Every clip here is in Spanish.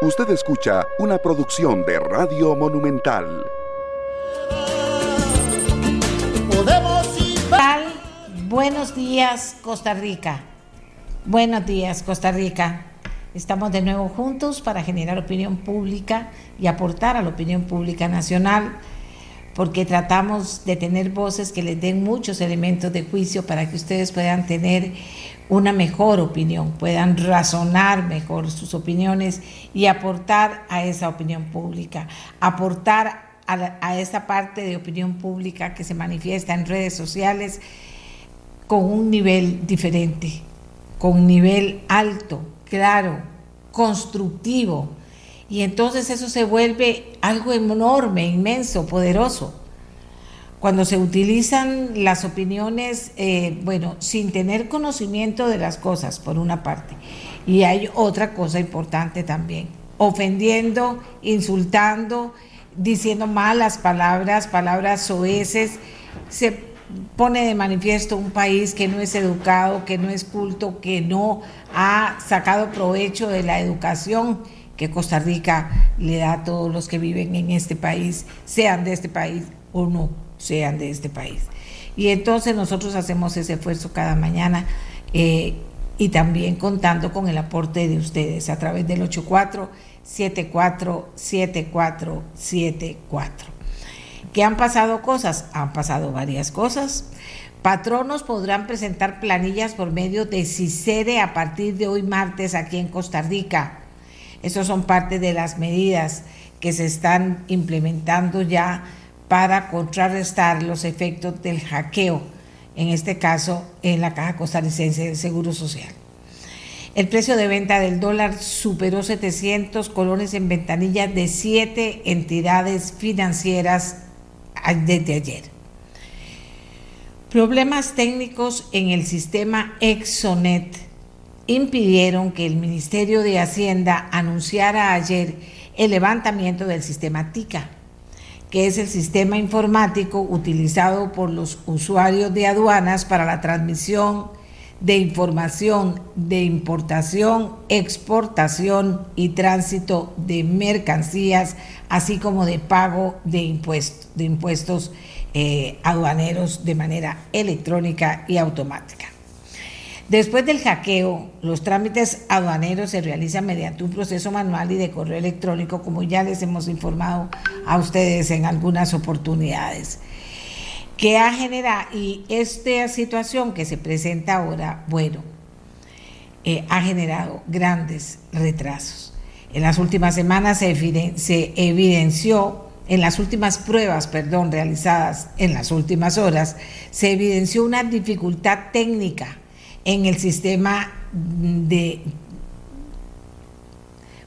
Usted escucha una producción de Radio Monumental. Buenos días, Costa Rica. Buenos días, Costa Rica. Estamos de nuevo juntos para generar opinión pública y aportar a la opinión pública nacional, porque tratamos de tener voces que les den muchos elementos de juicio para que ustedes puedan tener una mejor opinión, puedan razonar mejor sus opiniones y aportar a esa opinión pública, aportar a, esa parte de opinión pública que se manifiesta en redes sociales con un nivel diferente, con un nivel alto, claro, constructivo. Y entonces eso se vuelve algo enorme, inmenso, poderoso. Cuando se utilizan las opiniones, eh, bueno, sin tener conocimiento de las cosas, por una parte. Y hay otra cosa importante también, ofendiendo, insultando, diciendo malas palabras, palabras soeces, se pone de manifiesto un país que no es educado, que no es culto, que no ha sacado provecho de la educación que Costa Rica le da a todos los que viven en este país, sean de este país o no sean de este país. Y entonces nosotros hacemos ese esfuerzo cada mañana eh, y también contando con el aporte de ustedes a través del 84747474. ¿Qué han pasado cosas? Han pasado varias cosas. Patronos podrán presentar planillas por medio de CICEDE a partir de hoy martes aquí en Costa Rica. Esas son parte de las medidas que se están implementando ya para contrarrestar los efectos del hackeo, en este caso en la Caja Costarricense del Seguro Social. El precio de venta del dólar superó 700 colones en ventanillas de siete entidades financieras desde ayer. Problemas técnicos en el sistema Exonet impidieron que el Ministerio de Hacienda anunciara ayer el levantamiento del sistema TICA que es el sistema informático utilizado por los usuarios de aduanas para la transmisión de información de importación, exportación y tránsito de mercancías, así como de pago de impuestos, eh, aduaneros de manera electrónica y automática. Después del hackeo, los trámites aduaneros se realizan mediante un proceso manual y de correo electrónico, como ya les hemos informado a ustedes en algunas oportunidades. ¿Qué ha generado? Y esta situación que se presenta ahora, bueno, eh, ha generado grandes retrasos. En las últimas semanas se, se evidenció en las últimas pruebas, perdón, realizadas en las últimas horas, se evidenció una dificultad técnica en el sistema de...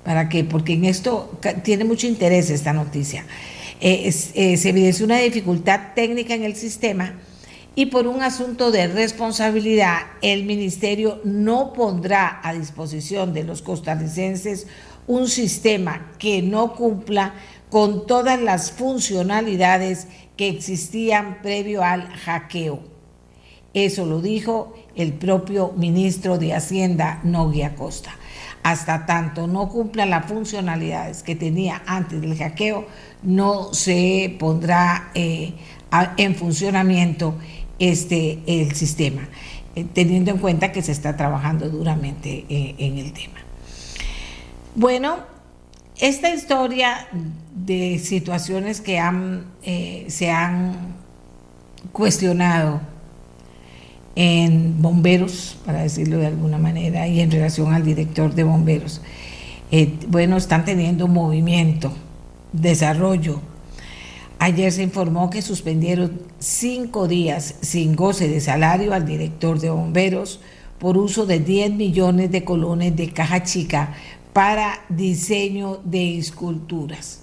¿Para qué? Porque en esto tiene mucho interés esta noticia. Eh, eh, se evidencia una dificultad técnica en el sistema y por un asunto de responsabilidad el ministerio no pondrá a disposición de los costarricenses un sistema que no cumpla con todas las funcionalidades que existían previo al hackeo. Eso lo dijo el propio ministro de Hacienda, Nogui Acosta. Hasta tanto no cumpla las funcionalidades que tenía antes del hackeo, no se pondrá eh, en funcionamiento este, el sistema, eh, teniendo en cuenta que se está trabajando duramente eh, en el tema. Bueno, esta historia de situaciones que se han cuestionado en bomberos, para decirlo de alguna manera, y en relación al director de bomberos. Eh, bueno, están teniendo movimiento, desarrollo. Ayer se informó que suspendieron cinco días sin goce de salario al director de bomberos por uso de 10 millones de colones de caja chica para diseño de esculturas.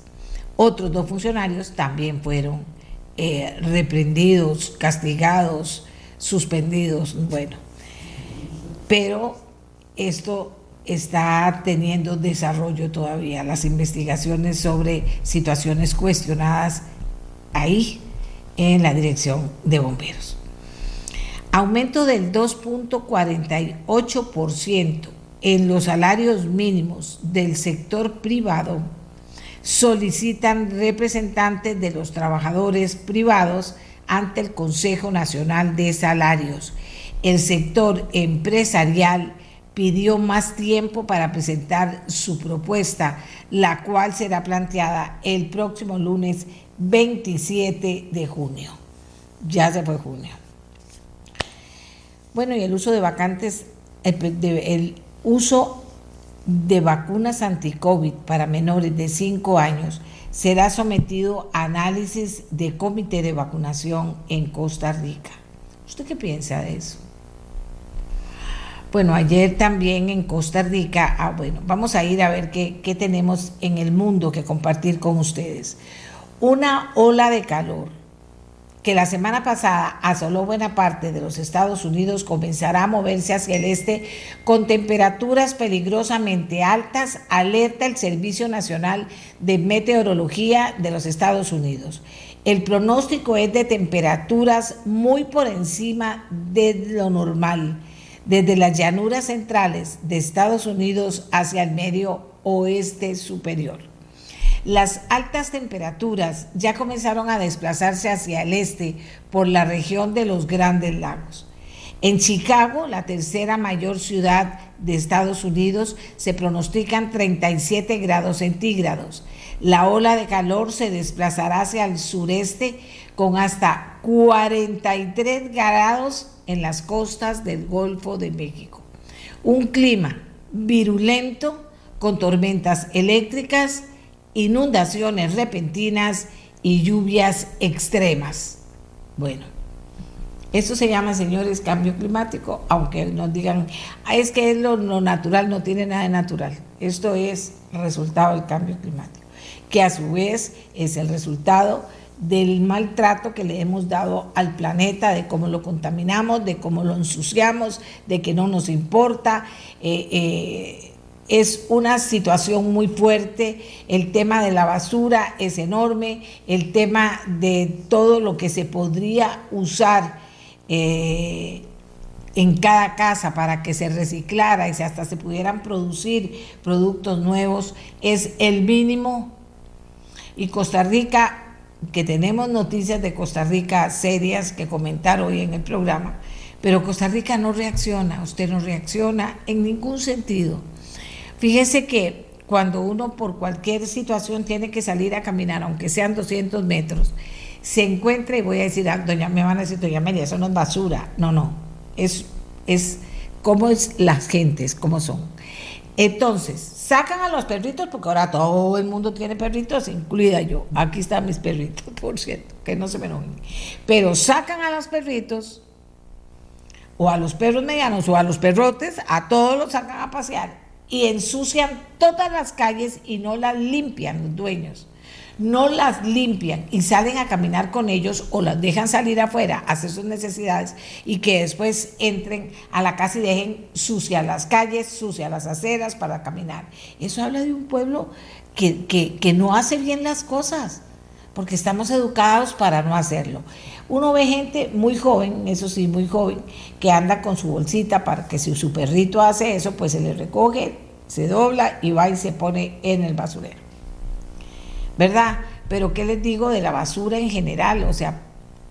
Otros dos funcionarios también fueron eh, reprendidos, castigados, suspendidos. Bueno, pero esto está teniendo desarrollo todavía, las investigaciones sobre situaciones cuestionadas ahí en la dirección de bomberos. Aumento del 2.48% en los salarios mínimos del sector privado solicitan representantes de los trabajadores privados ante el Consejo Nacional de Salarios. El sector empresarial pidió más tiempo para presentar su propuesta, la cual será planteada el próximo lunes 27 de junio. Ya se fue junio. Bueno, y el uso de vacantes, el, uso de vacunas anti-COVID para menores de 5 años será sometido a análisis de comité de vacunación en Costa Rica. ¿Usted qué piensa de eso? Bueno, ayer también en Costa Rica, ah, bueno, vamos a ir a ver qué, qué tenemos en el mundo que compartir con ustedes. Una ola de calor que la semana pasada asoló buena parte de los Estados Unidos comenzará a moverse hacia el este con temperaturas peligrosamente altas, alerta el Servicio Nacional de Meteorología de los Estados Unidos. El pronóstico es de temperaturas muy por encima de lo normal desde las llanuras centrales de Estados Unidos hacia el medio oeste superior. Las altas temperaturas ya comenzaron a desplazarse hacia el este por la región de los Grandes Lagos. En Chicago, la tercera mayor ciudad de Estados Unidos, se pronostican 37 grados centígrados. La ola de calor se desplazará hacia el sureste con hasta 43 grados en las costas del Golfo de México. Un clima virulento con tormentas eléctricas, inundaciones repentinas y lluvias extremas. Bueno, eso se llama, señores, cambio climático, aunque nos digan, ah, es que es lo, natural, no tiene nada de natural. Esto es resultado del cambio climático, que a su vez es el resultado del maltrato que le hemos dado al planeta, de cómo lo contaminamos, de cómo lo ensuciamos, de que no nos importa. Eh, eh, es una situación muy fuerte, el tema de la basura es enorme, el tema de todo lo que se podría usar eh, en cada casa para que se reciclara y hasta se pudieran producir productos nuevos es el mínimo. Y Costa Rica que tenemos noticias de Costa Rica serias que comentar hoy en el programa, pero Costa Rica no reacciona, usted no reacciona en ningún sentido. Fíjese que cuando uno por cualquier situación tiene que salir a caminar, aunque sean 200 metros, se encuentra, y voy a decir, ah, doña, me van a decir, doña Amelia, eso no es basura. No, no, es, es cómo es las gentes, cómo son. Entonces, Sacan a los perritos, porque ahora todo el mundo tiene perritos, incluida yo. Aquí están mis perritos, por cierto, que no se me enojen. Pero sacan a los perritos, o a los perros medianos, o a los perrotes, a todos los sacan a pasear y ensucian todas las calles y no las limpian los dueños no las limpian y salen a caminar con ellos o las dejan salir afuera a hacer sus necesidades y que después entren a la casa y dejen sucias las calles, sucias las aceras para caminar. Eso habla de un pueblo que, que no hace bien las cosas, porque estamos educados para no hacerlo. Uno ve gente muy joven, eso sí, muy joven, que anda con su bolsita para que si su perrito hace eso, pues se le recoge, se dobla y va y se pone en el basurero. ¿verdad? Pero ¿qué les digo de la basura en general? O sea,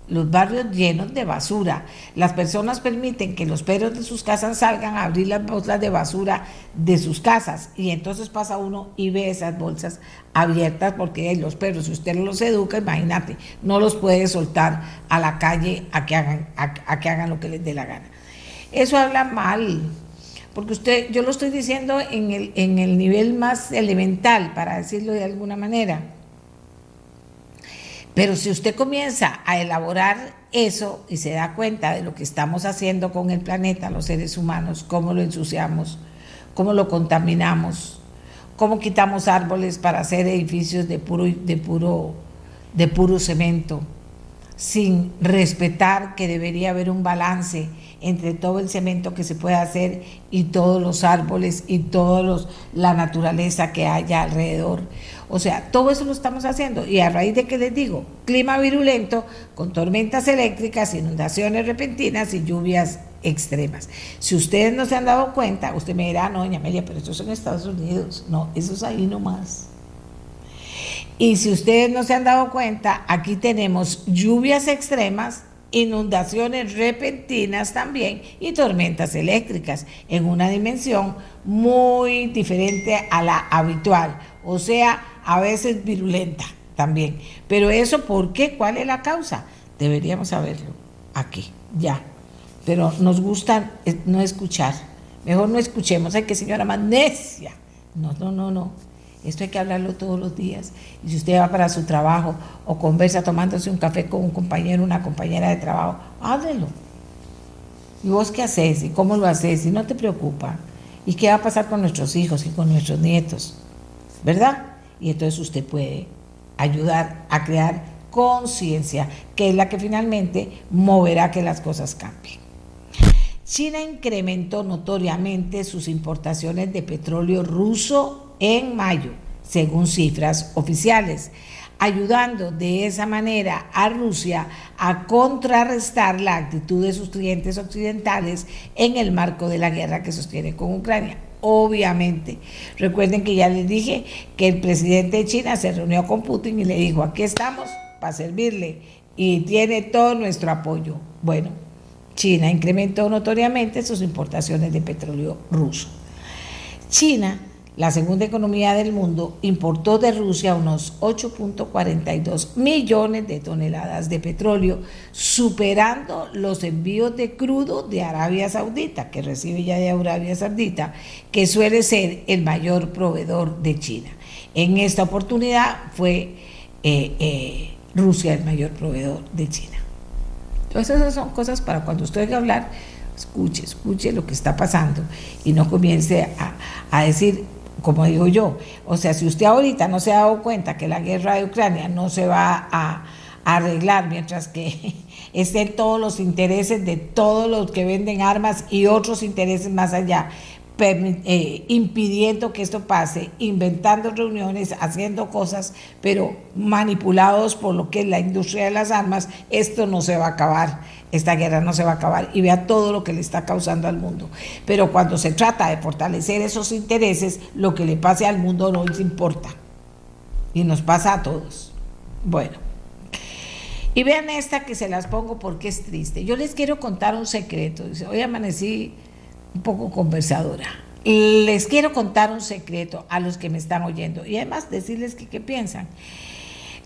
los barrios llenos de basura. Las personas permiten que los perros de sus casas salgan a abrir las bolsas de basura de sus casas y entonces pasa uno y ve esas bolsas abiertas porque los perros, si usted los educa, imagínate, no los puede soltar a la calle a que hagan, a que hagan lo que les dé la gana. Eso habla mal, porque usted, yo lo estoy diciendo en el, en el nivel más elemental, para decirlo de alguna manera. Pero si usted comienza a elaborar eso y se da cuenta de lo que estamos haciendo con el planeta, los seres humanos, cómo lo ensuciamos, cómo lo contaminamos, cómo quitamos árboles para hacer edificios de puro, de puro, de puro cemento, sin respetar que debería haber un balance entre todo el cemento que se puede hacer y todos los árboles y toda la naturaleza que haya alrededor. O sea, todo eso lo estamos haciendo. Y a raíz de que les digo, clima virulento, con tormentas eléctricas, inundaciones repentinas y lluvias extremas. Si ustedes no se han dado cuenta, usted me dirá, no, doña Amelia, pero eso es en Estados Unidos. No, eso es ahí nomás. Y si ustedes no se han dado cuenta, aquí tenemos lluvias extremas, inundaciones repentinas también y tormentas eléctricas en una dimensión muy diferente a la habitual, o sea, a veces virulenta también. Pero eso, ¿por qué? ¿Cuál es la causa? Deberíamos saberlo aquí, ya. Pero nos gusta eh, no escuchar. Mejor no escuchemos. Ay, que señora más necia. No, no, no, no. Esto hay que hablarlo todos los días. Y si usted va para su trabajo o conversa tomándose un café con un compañero, una compañera de trabajo, háblelo. ¿Y vos qué haces? ¿Y cómo lo haces? Y no te preocupa. ¿Y qué va a pasar con nuestros hijos y con nuestros nietos? ¿Verdad? Y entonces usted puede ayudar a crear conciencia, que es la que finalmente moverá que las cosas cambien. China incrementó notoriamente sus importaciones de petróleo ruso en mayo, según cifras oficiales, ayudando de esa manera a Rusia a contrarrestar la actitud de sus clientes occidentales en el marco de la guerra que sostiene con Ucrania. Obviamente, recuerden que ya les dije que el presidente de China se reunió con Putin y le dijo, aquí estamos para servirle y tiene todo nuestro apoyo. Bueno, China incrementó notoriamente sus importaciones de petróleo ruso. China la segunda economía del mundo, importó de Rusia unos 8.42 millones de toneladas de petróleo, superando los envíos de crudo de Arabia Saudita, que recibe ya de Arabia Saudita, que suele ser el mayor proveedor de China. En esta oportunidad fue eh, eh, Rusia el mayor proveedor de China. Entonces esas son cosas para cuando usted oiga hablar, escuche, escuche lo que está pasando y no comience a decir como digo yo, o sea, si usted ahorita no se ha dado cuenta que la guerra de Ucrania no se va a, arreglar mientras que estén todos los intereses de todos los que venden armas y otros intereses más allá, eh, impidiendo que esto pase, inventando reuniones, haciendo cosas, pero manipulados por lo que es la industria de las armas, esto no se va a acabar esta guerra no se va a acabar y vea todo lo que le está causando al mundo. Pero cuando se trata de fortalecer esos intereses, lo que le pase al mundo no les importa. Y nos pasa a todos. Bueno. Y vean esta que se las pongo porque es triste. Yo les quiero contar un secreto. Hoy amanecí un poco conversadora. Les quiero contar un secreto a los que me están oyendo y además decirles qué piensan.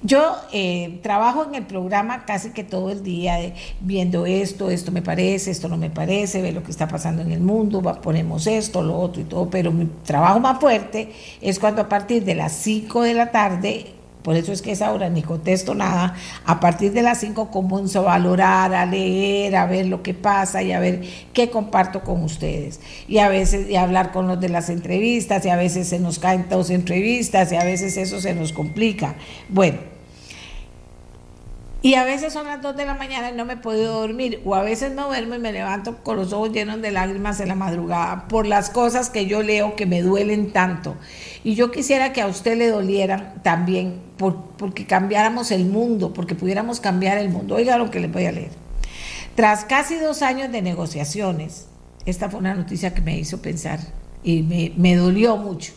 Yo eh, trabajo en el programa casi que todo el día viendo esto, esto me parece, esto no me parece, ve lo que está pasando en el mundo, ponemos esto, lo otro y todo, pero mi trabajo más fuerte es cuando a partir de las 5 de la tarde por eso es que es ahora ni contesto nada. A partir de las 5 comienzo a valorar, a leer, a ver lo que pasa y a ver qué comparto con ustedes. Y a veces y hablar con los de las entrevistas y a veces se nos caen dos entrevistas y a veces eso se nos complica. Bueno, y a veces son las 2 de la mañana y no me he podido dormir, o a veces no duermo y me levanto con los ojos llenos de lágrimas en la madrugada por las cosas que yo leo que me duelen tanto. Y yo quisiera que a usted le dolieran también, porque cambiáramos el mundo, porque pudiéramos cambiar el mundo. Oiga lo que le voy a leer. Tras casi dos años de negociaciones, esta fue una noticia que me hizo pensar y me, me dolió mucho.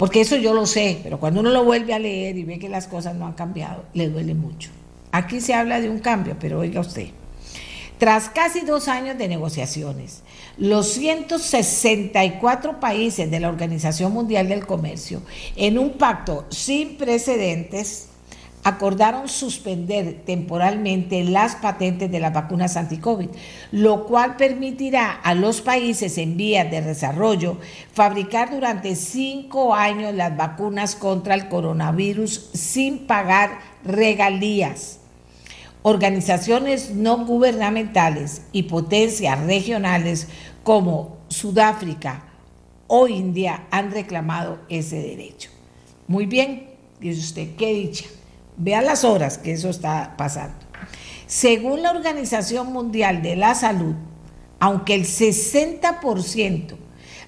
Porque eso yo lo sé, pero cuando uno lo vuelve a leer y ve que las cosas no han cambiado, le duele mucho. Aquí se habla de un cambio, pero oiga usted, tras casi dos años de negociaciones, los 164 países de la Organización Mundial del Comercio, en un pacto sin precedentes, acordaron suspender temporalmente las patentes de las vacunas anti-COVID, lo cual permitirá a los países en vías de desarrollo fabricar durante cinco años las vacunas contra el coronavirus sin pagar regalías. Organizaciones no gubernamentales y potencias regionales como Sudáfrica o India han reclamado ese derecho. Muy bien, dice usted, qué dicha Vea las horas que eso está pasando. Según la Organización Mundial de la Salud, aunque el 60%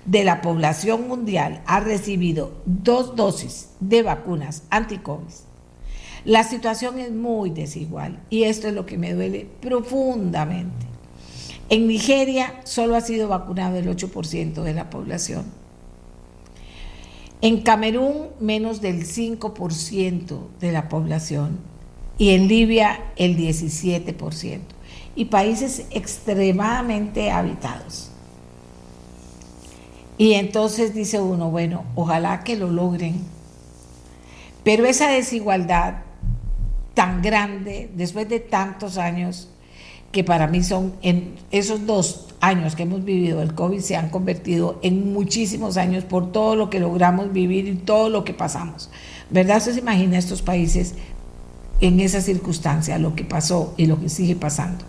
de la población mundial ha recibido dos dosis de vacunas anti-COVID, la situación es muy desigual y esto es lo que me duele profundamente. En Nigeria solo ha sido vacunado el 8% de la población. En Camerún menos del 5% de la población. Y en Libia el 17% y países extremadamente habitados. Y entonces dice uno, bueno, ojalá que lo logren, pero esa desigualdad tan grande, después de tantos años, que para mí son, en esos dos años que hemos vivido el COVID, se han convertido en muchísimos años por todo lo que logramos vivir y todo lo que pasamos. ¿Verdad? ¿Usted se imagina estos países en esa circunstancia, lo que pasó y lo que sigue pasando?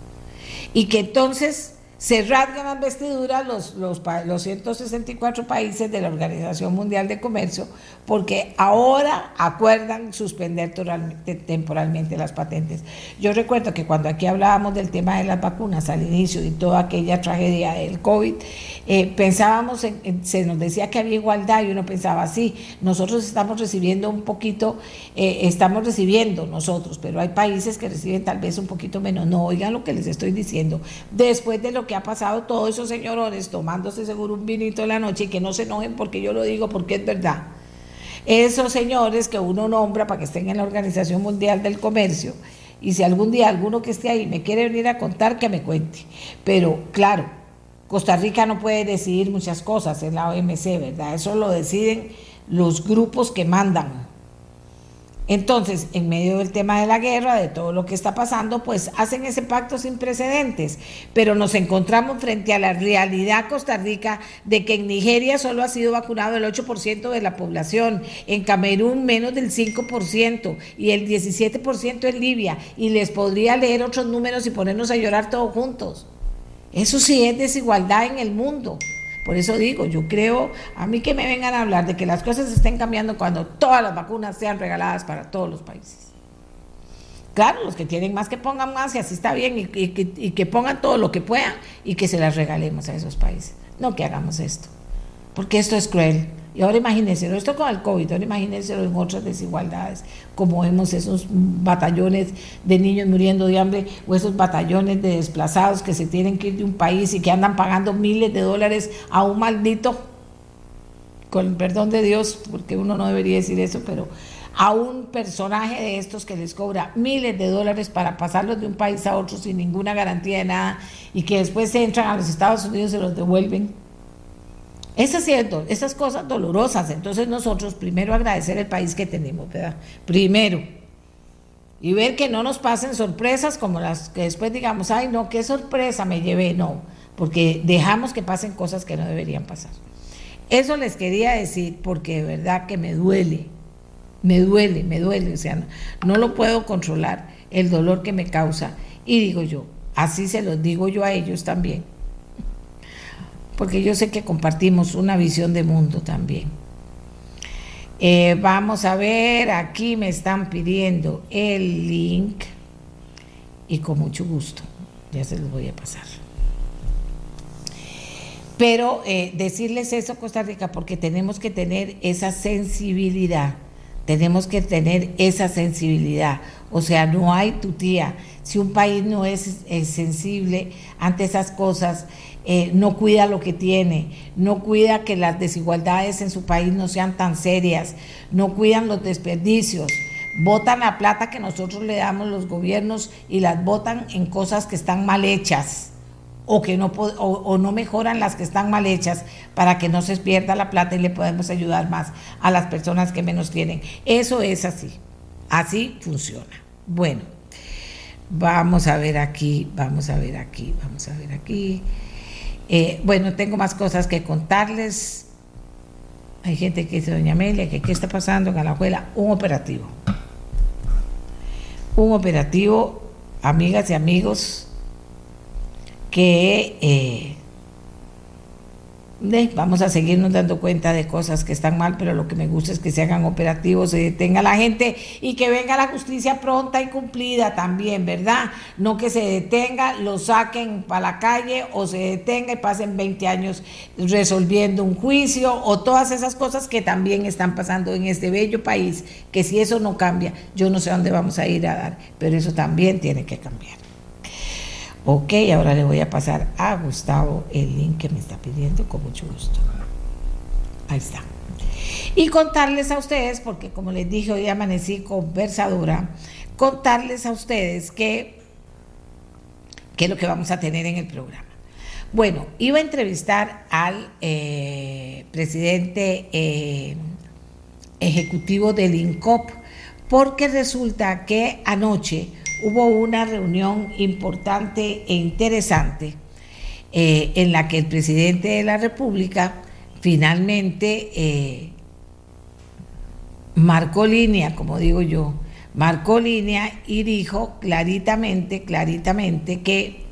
Y que entonces se rasgan las vestiduras los, los, los 164 países de la Organización Mundial de Comercio porque ahora acuerdan suspender temporalmente las patentes. Yo recuerdo que cuando aquí hablábamos del tema de las vacunas al inicio y toda aquella tragedia del COVID, eh, pensábamos, en, se nos decía que había igualdad y uno pensaba, sí, nosotros estamos recibiendo un poquito, eh, estamos recibiendo nosotros, pero hay países que reciben tal vez un poquito menos. No, oigan lo que les estoy diciendo. Después de lo que ha pasado todos esos señorones tomándose seguro un vinito en la noche y que no se enojen porque yo lo digo porque es verdad. Esos señores que uno nombra para que estén en la Organización Mundial del Comercio y si algún día alguno que esté ahí me quiere venir a contar, que me cuente. Pero claro, Costa Rica no puede decidir muchas cosas en la OMC, ¿verdad? Eso lo deciden los grupos que mandan entonces, en medio del tema de la guerra, de todo lo que está pasando, pues hacen ese pacto sin precedentes. Pero nos encontramos frente a la realidad Costa Rica de que en Nigeria solo ha sido vacunado el 8% de la población, en Camerún menos del 5% y el 17% en Libia. Y les podría leer otros números y ponernos a llorar todos juntos. Eso sí es desigualdad en el mundo. Por eso digo, yo creo, a mí que me vengan a hablar de que las cosas estén cambiando cuando todas las vacunas sean regaladas para todos los países. Claro, los que tienen más que pongan más y así está bien y, y que pongan todo lo que puedan y que se las regalemos a esos países. No que hagamos esto, porque esto es cruel. Y ahora imagínense, esto con el COVID, ahora imagínense en otras desigualdades, como vemos esos batallones de niños muriendo de hambre o esos batallones de desplazados que se tienen que ir de un país y que andan pagando miles de dólares a un maldito, con el perdón de Dios, porque uno no debería decir eso, pero a un personaje de estos que les cobra miles de dólares para pasarlos de un país a otro sin ninguna garantía de nada y que después se entran a los Estados Unidos y se los devuelven eso es cierto, esas cosas dolorosas. Entonces nosotros primero agradecer el país que tenemos, ¿verdad? Primero. Y ver que no nos pasen sorpresas como las que después digamos, ay no, qué sorpresa me llevé, no, porque dejamos que pasen cosas que no deberían pasar. Eso les quería decir porque de verdad que me duele, me duele, me duele, o sea, no, no lo puedo controlar el dolor que me causa. Y digo yo, así se los digo yo a ellos también porque yo sé que compartimos una visión de mundo también. Eh, vamos a ver, aquí me están pidiendo el link y con mucho gusto, ya se los voy a pasar. Pero eh, decirles eso, Costa Rica, porque tenemos que tener esa sensibilidad, tenemos que tener esa sensibilidad. O sea, no hay tu tía. Si un país no es, es sensible ante esas cosas, eh, no cuida lo que tiene, no cuida que las desigualdades en su país no sean tan serias, no cuidan los desperdicios, votan la plata que nosotros le damos los gobiernos y las votan en cosas que están mal hechas o que no o, no mejoran las que están mal hechas para que no se pierda la plata y le podemos ayudar más a las personas que menos tienen. Eso es así. Así funciona. Bueno, vamos a ver aquí, vamos a ver aquí, vamos a ver aquí. Eh, bueno, tengo más cosas que contarles. Hay gente que dice, doña Amelia, que qué está pasando en Alajuela. Un operativo. Un operativo, amigas y amigos, que eh, vamos a seguirnos dando cuenta de cosas que están mal, pero lo que me gusta es que se hagan operativos, se detenga la gente y que venga la justicia pronta y cumplida también, ¿verdad? No que se detenga, lo saquen para la calle o se detenga y pasen 20 años resolviendo un juicio o todas esas cosas que también están pasando en este bello país, que si eso no cambia, yo no sé dónde vamos a ir a dar, pero eso también tiene que cambiar. Ok, ahora le voy a pasar a Gustavo el link que me está pidiendo con mucho gusto. Ahí está. Y contarles a ustedes, porque como les dije, hoy amanecí conversadora, contarles a ustedes que, qué es lo que vamos a tener en el programa. Bueno, iba a entrevistar al eh, presidente eh, ejecutivo del INCOP, porque resulta que anoche hubo una reunión importante e interesante eh, en la que el presidente de la República finalmente eh, marcó línea, como digo yo, marcó línea y dijo claritamente, claritamente que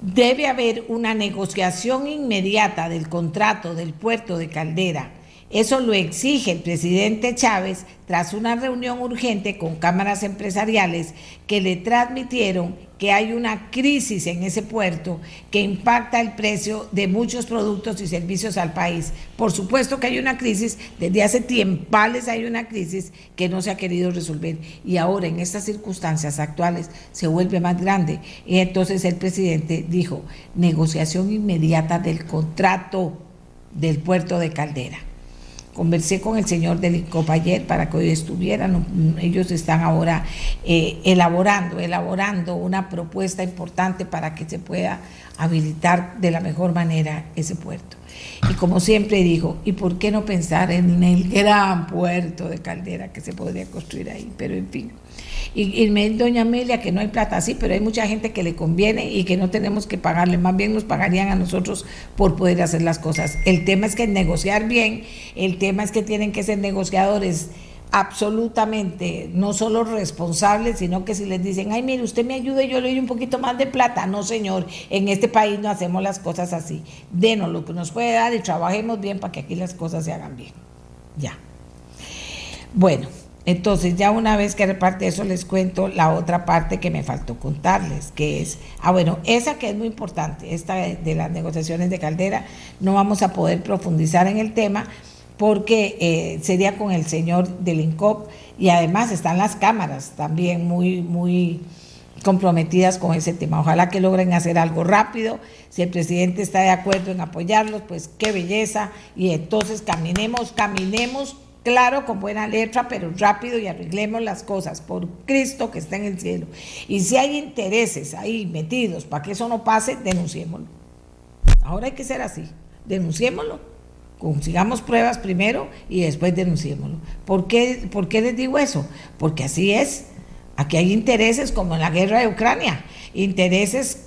debe haber una negociación inmediata del contrato del puerto de Caldera eso lo exige el presidente Chávez tras una reunión urgente con cámaras empresariales que le transmitieron que hay una crisis en ese puerto que impacta el precio de muchos productos y servicios al país. Por supuesto que hay una crisis, desde hace tiempales hay una crisis que no se ha querido resolver y ahora en estas circunstancias actuales se vuelve más grande. Y entonces el presidente dijo, negociación inmediata del contrato del puerto de Caldera. Conversé con el señor del ayer para que hoy estuvieran. Ellos están ahora eh, elaborando, elaborando una propuesta importante para que se pueda habilitar de la mejor manera ese puerto. Y como siempre digo, ¿y por qué no pensar en el gran puerto de Caldera que se podría construir ahí? Pero en fin. Y, y me doña Amelia que no hay plata, sí, pero hay mucha gente que le conviene y que no tenemos que pagarle, más bien nos pagarían a nosotros por poder hacer las cosas. El tema es que negociar bien, el tema es que tienen que ser negociadores absolutamente no solo responsables, sino que si les dicen, ay, mire, usted me ayuda y yo le doy un poquito más de plata. No, señor, en este país no hacemos las cosas así. Denos lo que nos puede dar y trabajemos bien para que aquí las cosas se hagan bien. Ya. Bueno, entonces, ya una vez que reparte eso, les cuento la otra parte que me faltó contarles, que es, ah, bueno, esa que es muy importante, esta de, las negociaciones de Caldera, no vamos a poder profundizar en el tema porque eh, sería con el señor del INCOP y además están las cámaras también muy, muy comprometidas con ese tema. Ojalá que logren hacer algo rápido. Si el presidente está de acuerdo en apoyarlos, pues qué belleza. Y entonces caminemos, caminemos claro, con buena letra, pero rápido y arreglemos las cosas por Cristo que está en el cielo. Y si hay intereses ahí metidos para que eso no pase, denunciémoslo. Ahora hay que ser así, denunciémoslo. Consigamos pruebas primero y después denunciémoslo. ¿Por qué, ¿Por qué les digo eso? Porque así es. Aquí hay intereses como en la guerra de Ucrania, intereses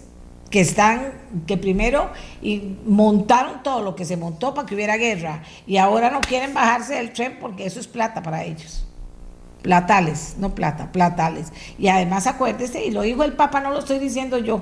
que están, que primero y montaron todo lo que se montó para que hubiera guerra y ahora no quieren bajarse del tren porque eso es plata para ellos. Platales, no plata, platales. Y además acuérdese, y lo dijo el Papa, no lo estoy diciendo yo,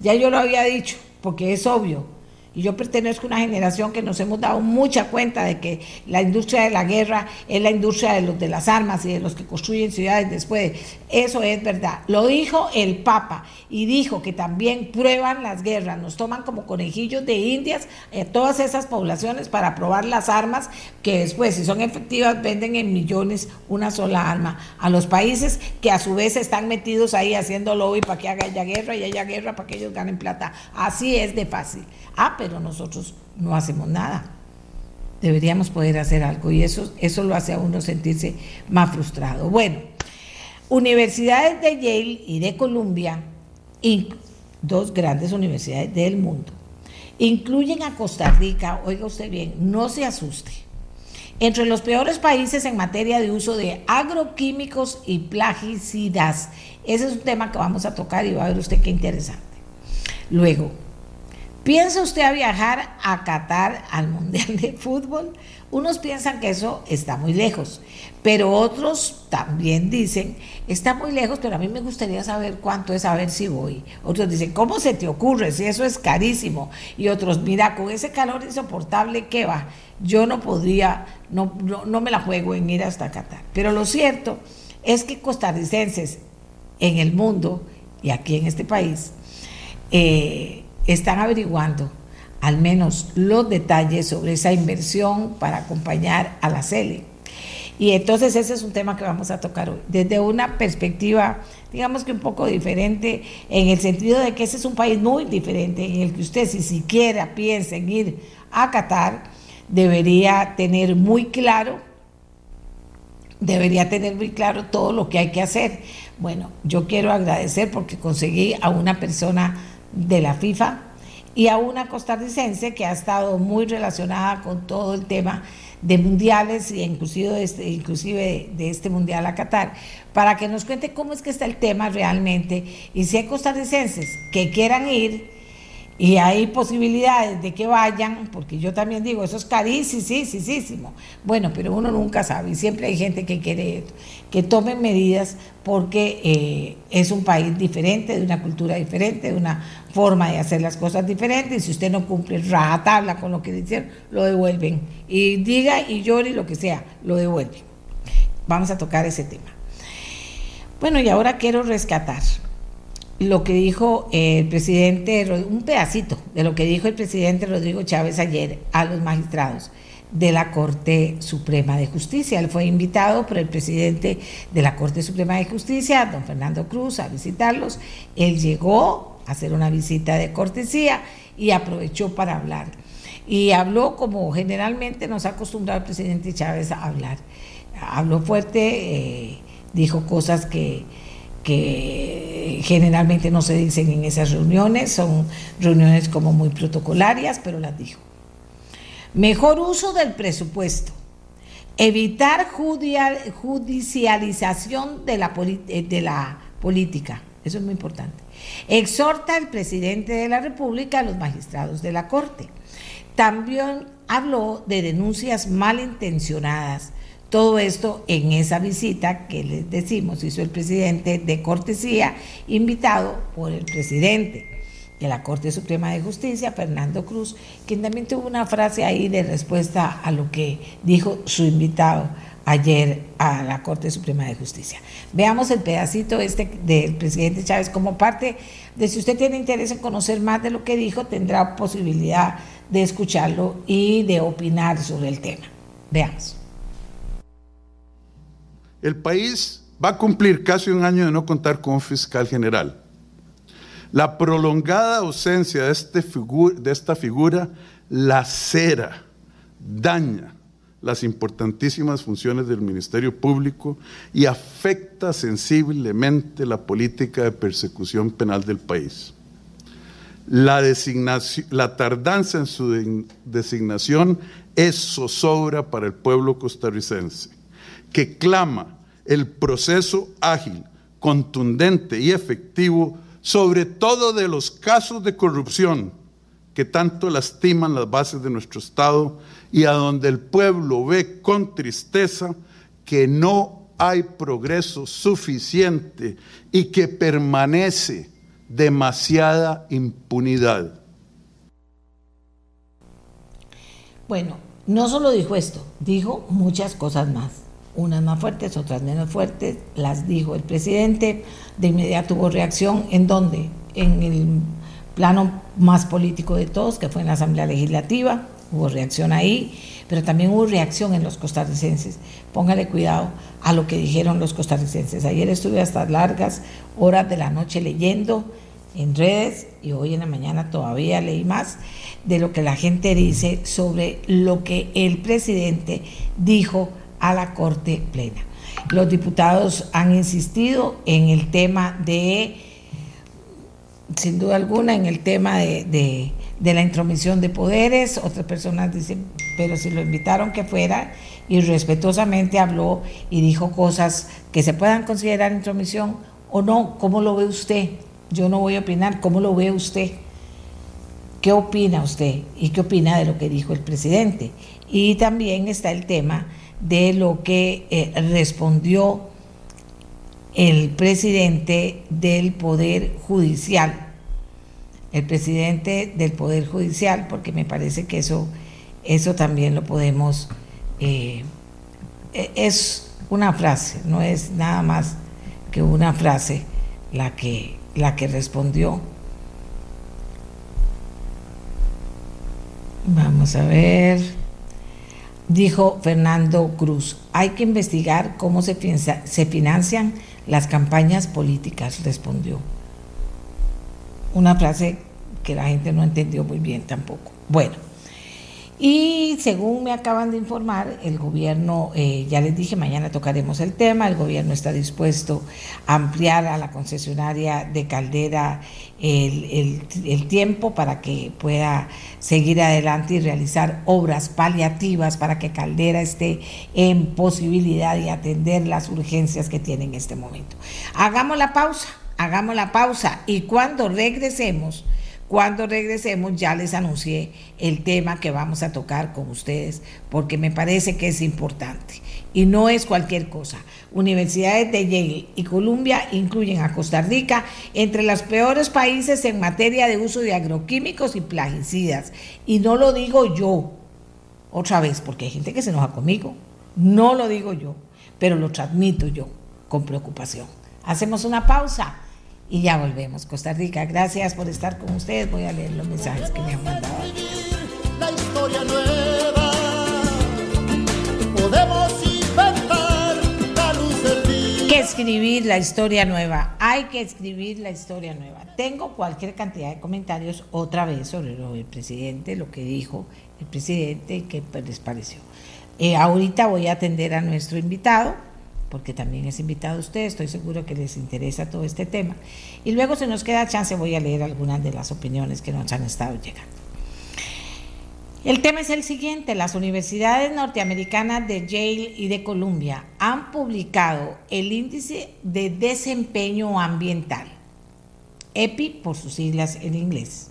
ya yo lo había dicho, porque es obvio y yo pertenezco a una generación que nos hemos dado mucha cuenta de que la industria de la guerra es la industria de los de las armas y de los que construyen ciudades después. Eso es verdad. Lo dijo el Papa y dijo que también prueban las guerras, nos toman como conejillos de indias a todas esas poblaciones para probar las armas que después, si son efectivas, venden en millones una sola arma a los países que a su vez están metidos ahí haciendo lobby para que haya guerra y haya guerra para que ellos ganen plata. Así es de fácil. Ah, pero nosotros no hacemos nada. Deberíamos poder hacer algo y eso, eso lo hace a uno sentirse más frustrado. Bueno, universidades de Yale y de Columbia, dos grandes universidades del mundo, incluyen a Costa Rica, oiga usted bien, no se asuste, entre los peores países en materia de uso de agroquímicos y plaguicidas. Ese es un tema que vamos a tocar y va a ver usted qué interesante. Luego, ¿Piensa usted a viajar a Qatar al Mundial de Fútbol? Unos piensan que eso está muy lejos, pero otros también dicen, está muy lejos, pero a mí me gustaría saber cuánto es, a ver si voy. Otros dicen, ¿cómo se te ocurre si eso es carísimo? Y otros, mira, con ese calor insoportable que va, yo no podría, no, no, me la juego en ir hasta Qatar. Pero lo cierto es que costarricenses en el mundo y aquí en este país eh, están averiguando al menos los detalles sobre esa inversión para acompañar a la CELE. Y entonces ese es un tema que vamos a tocar hoy, desde una perspectiva, digamos que un poco diferente, en el sentido de que ese es un país muy diferente, en el que usted si siquiera piensa en ir a Qatar, debería tener muy claro, debería tener muy claro todo lo que hay que hacer. Bueno, yo quiero agradecer porque conseguí a una persona de la FIFA, y a una costarricense que ha estado muy relacionada con todo el tema de mundiales e inclusive de este, de este mundial a Qatar, para que nos cuente cómo es que está el tema realmente y si hay costarricenses que quieran ir y hay posibilidades de que vayan, porque yo también digo, eso es carísimo, sí, sí, sí, Bueno, pero uno nunca sabe y siempre hay gente que quiere que tomen medidas porque eh, es un país diferente, de una cultura diferente, de una forma de hacer las cosas diferentes. Y si usted no cumple tabla con lo que dicen, lo devuelven. Y diga y llore lo que sea, lo devuelven. Vamos a tocar ese tema. Bueno, y ahora quiero rescatar lo que dijo el presidente, un pedacito de lo que dijo el presidente Rodrigo Chávez ayer a los magistrados de la Corte Suprema de Justicia. Él fue invitado por el presidente de la Corte Suprema de Justicia, don Fernando Cruz, a visitarlos. Él llegó a hacer una visita de cortesía y aprovechó para hablar. Y habló como generalmente nos ha acostumbrado el presidente Chávez a hablar. Habló fuerte, eh, dijo cosas que que generalmente no se dicen en esas reuniones, son reuniones como muy protocolarias, pero las dijo. Mejor uso del presupuesto, evitar judicialización de la, eh, de la política, eso es muy importante. Exhorta el presidente de la República a los magistrados de la Corte. También habló de denuncias malintencionadas todo esto en esa visita que les decimos hizo el presidente de cortesía, invitado por el presidente de la Corte Suprema de Justicia, Fernando Cruz, quien también tuvo una frase ahí de respuesta a lo que dijo su invitado ayer a la Corte Suprema de Justicia. Veamos el pedacito este del presidente Chávez como parte de si usted tiene interés en conocer más de lo que dijo, tendrá posibilidad de escucharlo y de opinar sobre el tema. Veamos. El país va a cumplir casi un año de no contar con un fiscal general. La prolongada ausencia de, este de esta figura lacera, daña las importantísimas funciones del Ministerio Público y afecta sensiblemente la política de persecución penal del país. La, la tardanza en su designación es zozobra para el pueblo costarricense que clama el proceso ágil, contundente y efectivo, sobre todo de los casos de corrupción que tanto lastiman las bases de nuestro Estado y a donde el pueblo ve con tristeza que no hay progreso suficiente y que permanece demasiada impunidad. Bueno, no solo dijo esto, dijo muchas cosas más unas más fuertes, otras menos fuertes, las dijo el presidente, de inmediato hubo reacción, ¿en dónde? En el plano más político de todos, que fue en la Asamblea Legislativa, hubo reacción ahí, pero también hubo reacción en los costarricenses. Póngale cuidado a lo que dijeron los costarricenses. Ayer estuve hasta largas horas de la noche leyendo en redes y hoy en la mañana todavía leí más de lo que la gente dice sobre lo que el presidente dijo a la Corte Plena. Los diputados han insistido en el tema de, sin duda alguna, en el tema de, la intromisión de poderes. Otras personas dicen, pero si lo invitaron que fuera y respetuosamente habló y dijo cosas que se puedan considerar intromisión o no, ¿cómo lo ve usted? Yo no voy a opinar, ¿cómo lo ve usted? ¿Qué opina usted y qué opina de lo que dijo el presidente? Y también está el tema de lo que eh, respondió el presidente del Poder Judicial. El presidente del Poder Judicial, porque me parece que eso, eso también lo podemos... Eh, es una frase, no es nada más que una frase la que, la que respondió. Vamos a ver. Dijo Fernando Cruz, hay que investigar cómo se, se financian las campañas políticas, respondió. Una frase que la gente no entendió muy bien tampoco. Bueno, y según me acaban de informar, el gobierno, eh, ya les dije, mañana tocaremos el tema, el gobierno está dispuesto a ampliar a la concesionaria de Caldera el, tiempo para que pueda seguir adelante y realizar obras paliativas para que Caldera esté en posibilidad de atender las urgencias que tiene en este momento. Hagamos la pausa, hagamos la pausa y cuando regresemos cuando regresemos ya les anuncié el tema que vamos a tocar con ustedes porque me parece que es importante y no es cualquier cosa. Universidades de Yale y Columbia incluyen a Costa Rica entre los peores países en materia de uso de agroquímicos y plaguicidas. Y no lo digo yo, otra vez, porque hay gente que se enoja conmigo. No lo digo yo, pero lo transmito yo con preocupación. Hacemos una pausa y ya volvemos. Costa Rica, gracias por estar con ustedes. Voy a leer los mensajes que me han mandado. La historia nueva. Podemos inventar la luz del Que escribir la historia nueva. Hay que escribir la historia nueva. Tengo cualquier cantidad de comentarios otra vez sobre lo del presidente, lo que dijo el presidente y qué les pareció. Eh, ahorita voy a atender a nuestro invitado porque también es invitado usted, estoy seguro que les interesa todo este tema. Y luego si nos queda chance voy a leer algunas de las opiniones que nos han estado llegando. El tema es el siguiente, las universidades norteamericanas de Yale y de Columbia han publicado el índice de desempeño ambiental, EPI por sus siglas en inglés,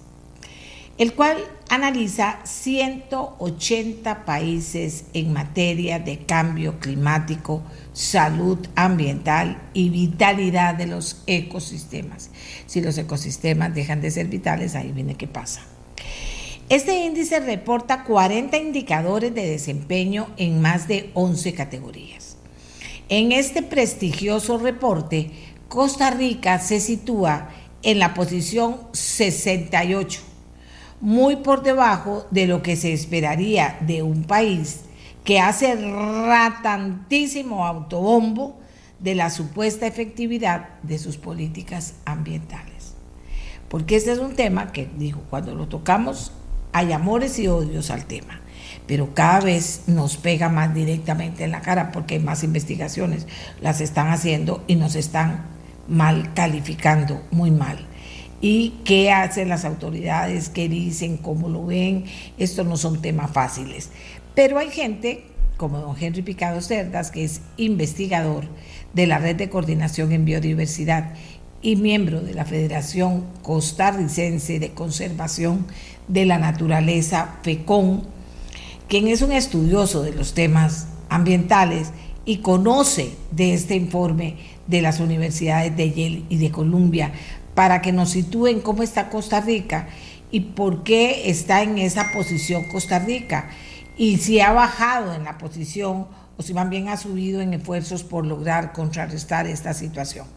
el cual analiza 180 países en materia de cambio climático, salud ambiental y vitalidad de los ecosistemas. Si los ecosistemas dejan de ser vitales, ahí viene qué pasa. Este índice reporta 40 indicadores de desempeño en más de 11 categorías. En este prestigioso reporte, Costa Rica se sitúa en la posición 68 muy por debajo de lo que se esperaría de un país que hace ratantísimo autobombo de la supuesta efectividad de sus políticas ambientales. Porque este es un tema que, digo, cuando lo tocamos hay amores y odios al tema, pero cada vez nos pega más directamente en la cara porque hay más investigaciones, las están haciendo y nos están mal calificando, muy mal y qué hacen las autoridades, qué dicen, cómo lo ven. Estos no son temas fáciles. Pero hay gente, como don Henry Picado Cerdas, que es investigador de la Red de Coordinación en Biodiversidad y miembro de la Federación Costarricense de Conservación de la Naturaleza, FECON, quien es un estudioso de los temas ambientales y conoce de este informe de las universidades de Yale y de Columbia para que nos sitúen cómo está Costa Rica y por qué está en esa posición Costa Rica y si ha bajado en la posición o si más bien ha subido en esfuerzos por lograr contrarrestar esta situación.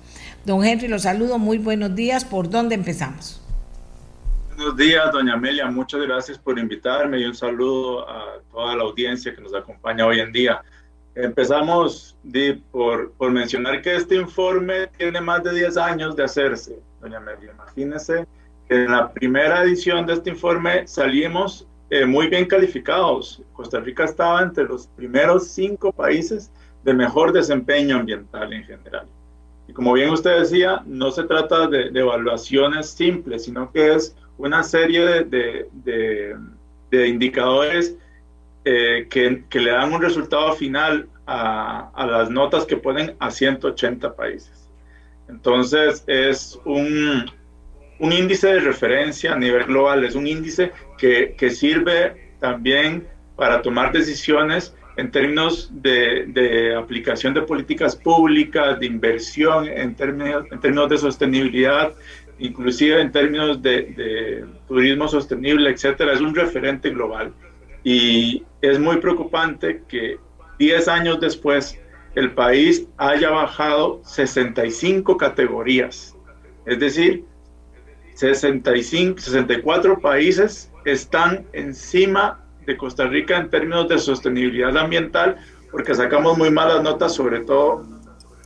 Don Henry, los saludo, muy buenos días. ¿Por dónde empezamos? Buenos días, doña Amelia. Muchas gracias por invitarme y un saludo a toda la audiencia que nos acompaña hoy en día. Empezamos por, por mencionar que este informe tiene más de 10 años de hacerse doña Amelia. Imagínese que en la primera edición de este informe salimos eh, muy bien calificados. Costa Rica estaba entre los primeros cinco países de mejor desempeño ambiental en general. Y como bien usted decía, no se trata de, evaluaciones simples, sino que es una serie de, de, indicadores eh, que, que, le dan un resultado final a, a las notas que ponen a 180 países. Entonces es un, un índice de referencia a nivel global, es un índice que, que sirve también para tomar decisiones en términos de, aplicación de políticas públicas, de inversión, en términos, en términos de sostenibilidad, inclusive en términos de, de turismo sostenible, etcétera, es un referente global. Y es muy preocupante que 10 años después el país haya bajado 65 categorías. Es decir, 65, 64 países están encima de Costa Rica en términos de sostenibilidad ambiental, porque sacamos muy malas notas, sobre todo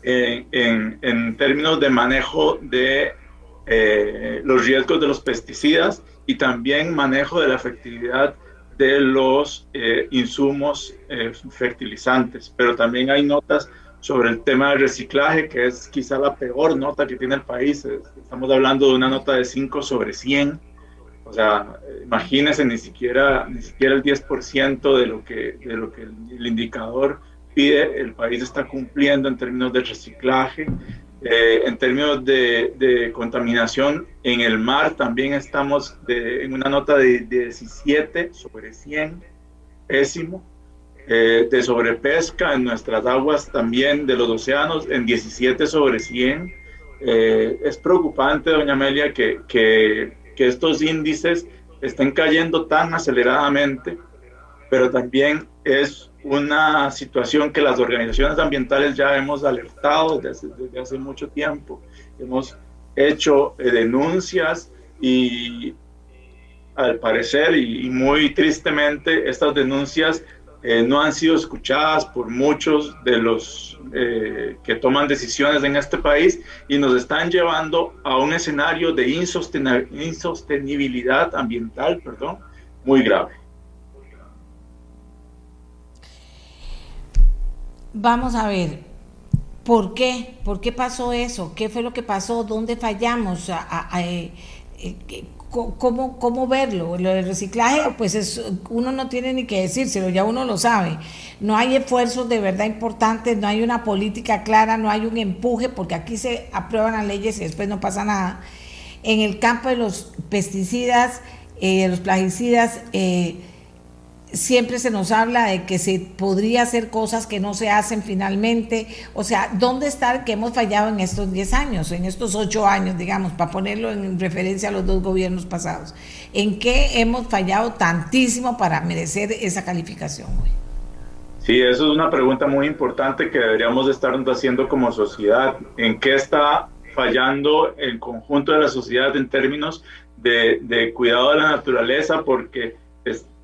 en, en, términos de manejo de eh, los riesgos de los pesticidas y también manejo de la efectividad de los eh, insumos eh, fertilizantes, pero también hay notas sobre el tema del reciclaje, que es quizá la peor nota que tiene el país. Estamos hablando de una nota de 5 sobre 100. O sea, imagínense, ni siquiera, ni siquiera el 10% de lo, que, de lo que el indicador pide, el país está cumpliendo en términos de reciclaje. Eh, en términos de, contaminación en el mar, también estamos en una nota de, 17 sobre 100, pésimo. Eh, de sobrepesca en nuestras aguas también de los océanos en 17 sobre 100. Eh, es preocupante, doña Amelia, que, que, que estos índices estén cayendo tan aceleradamente, pero también es una situación que las organizaciones ambientales ya hemos alertado desde, hace mucho tiempo. Hemos hecho eh, denuncias y al parecer y, muy tristemente estas denuncias eh, no han sido escuchadas por muchos de los eh, que toman decisiones en este país y nos están llevando a un escenario de insostenibilidad ambiental perdón, muy grave. Vamos a ver, ¿por qué? ¿Por qué pasó eso? ¿Qué fue lo que pasó? ¿Dónde fallamos? Eh, ¿Cómo, ¿Cómo verlo? Lo del reciclaje, pues es, uno no tiene ni que decírselo, ya uno lo sabe. No hay esfuerzos de verdad importantes, no hay una política clara, no hay un empuje, porque aquí se aprueban las leyes y después no pasa nada. En el campo de los pesticidas, eh, los plaguicidas, eh, siempre se nos habla de que se podría hacer cosas que no se hacen finalmente. O sea, ¿dónde está que hemos fallado en estos 10 años, en estos 8 años, digamos, para ponerlo en referencia a los dos gobiernos pasados? ¿En qué hemos fallado tantísimo para merecer esa calificación? Sí, eso es una pregunta muy importante que deberíamos estar haciendo como sociedad. ¿En qué está fallando el conjunto de la sociedad en términos de cuidado de la naturaleza? Porque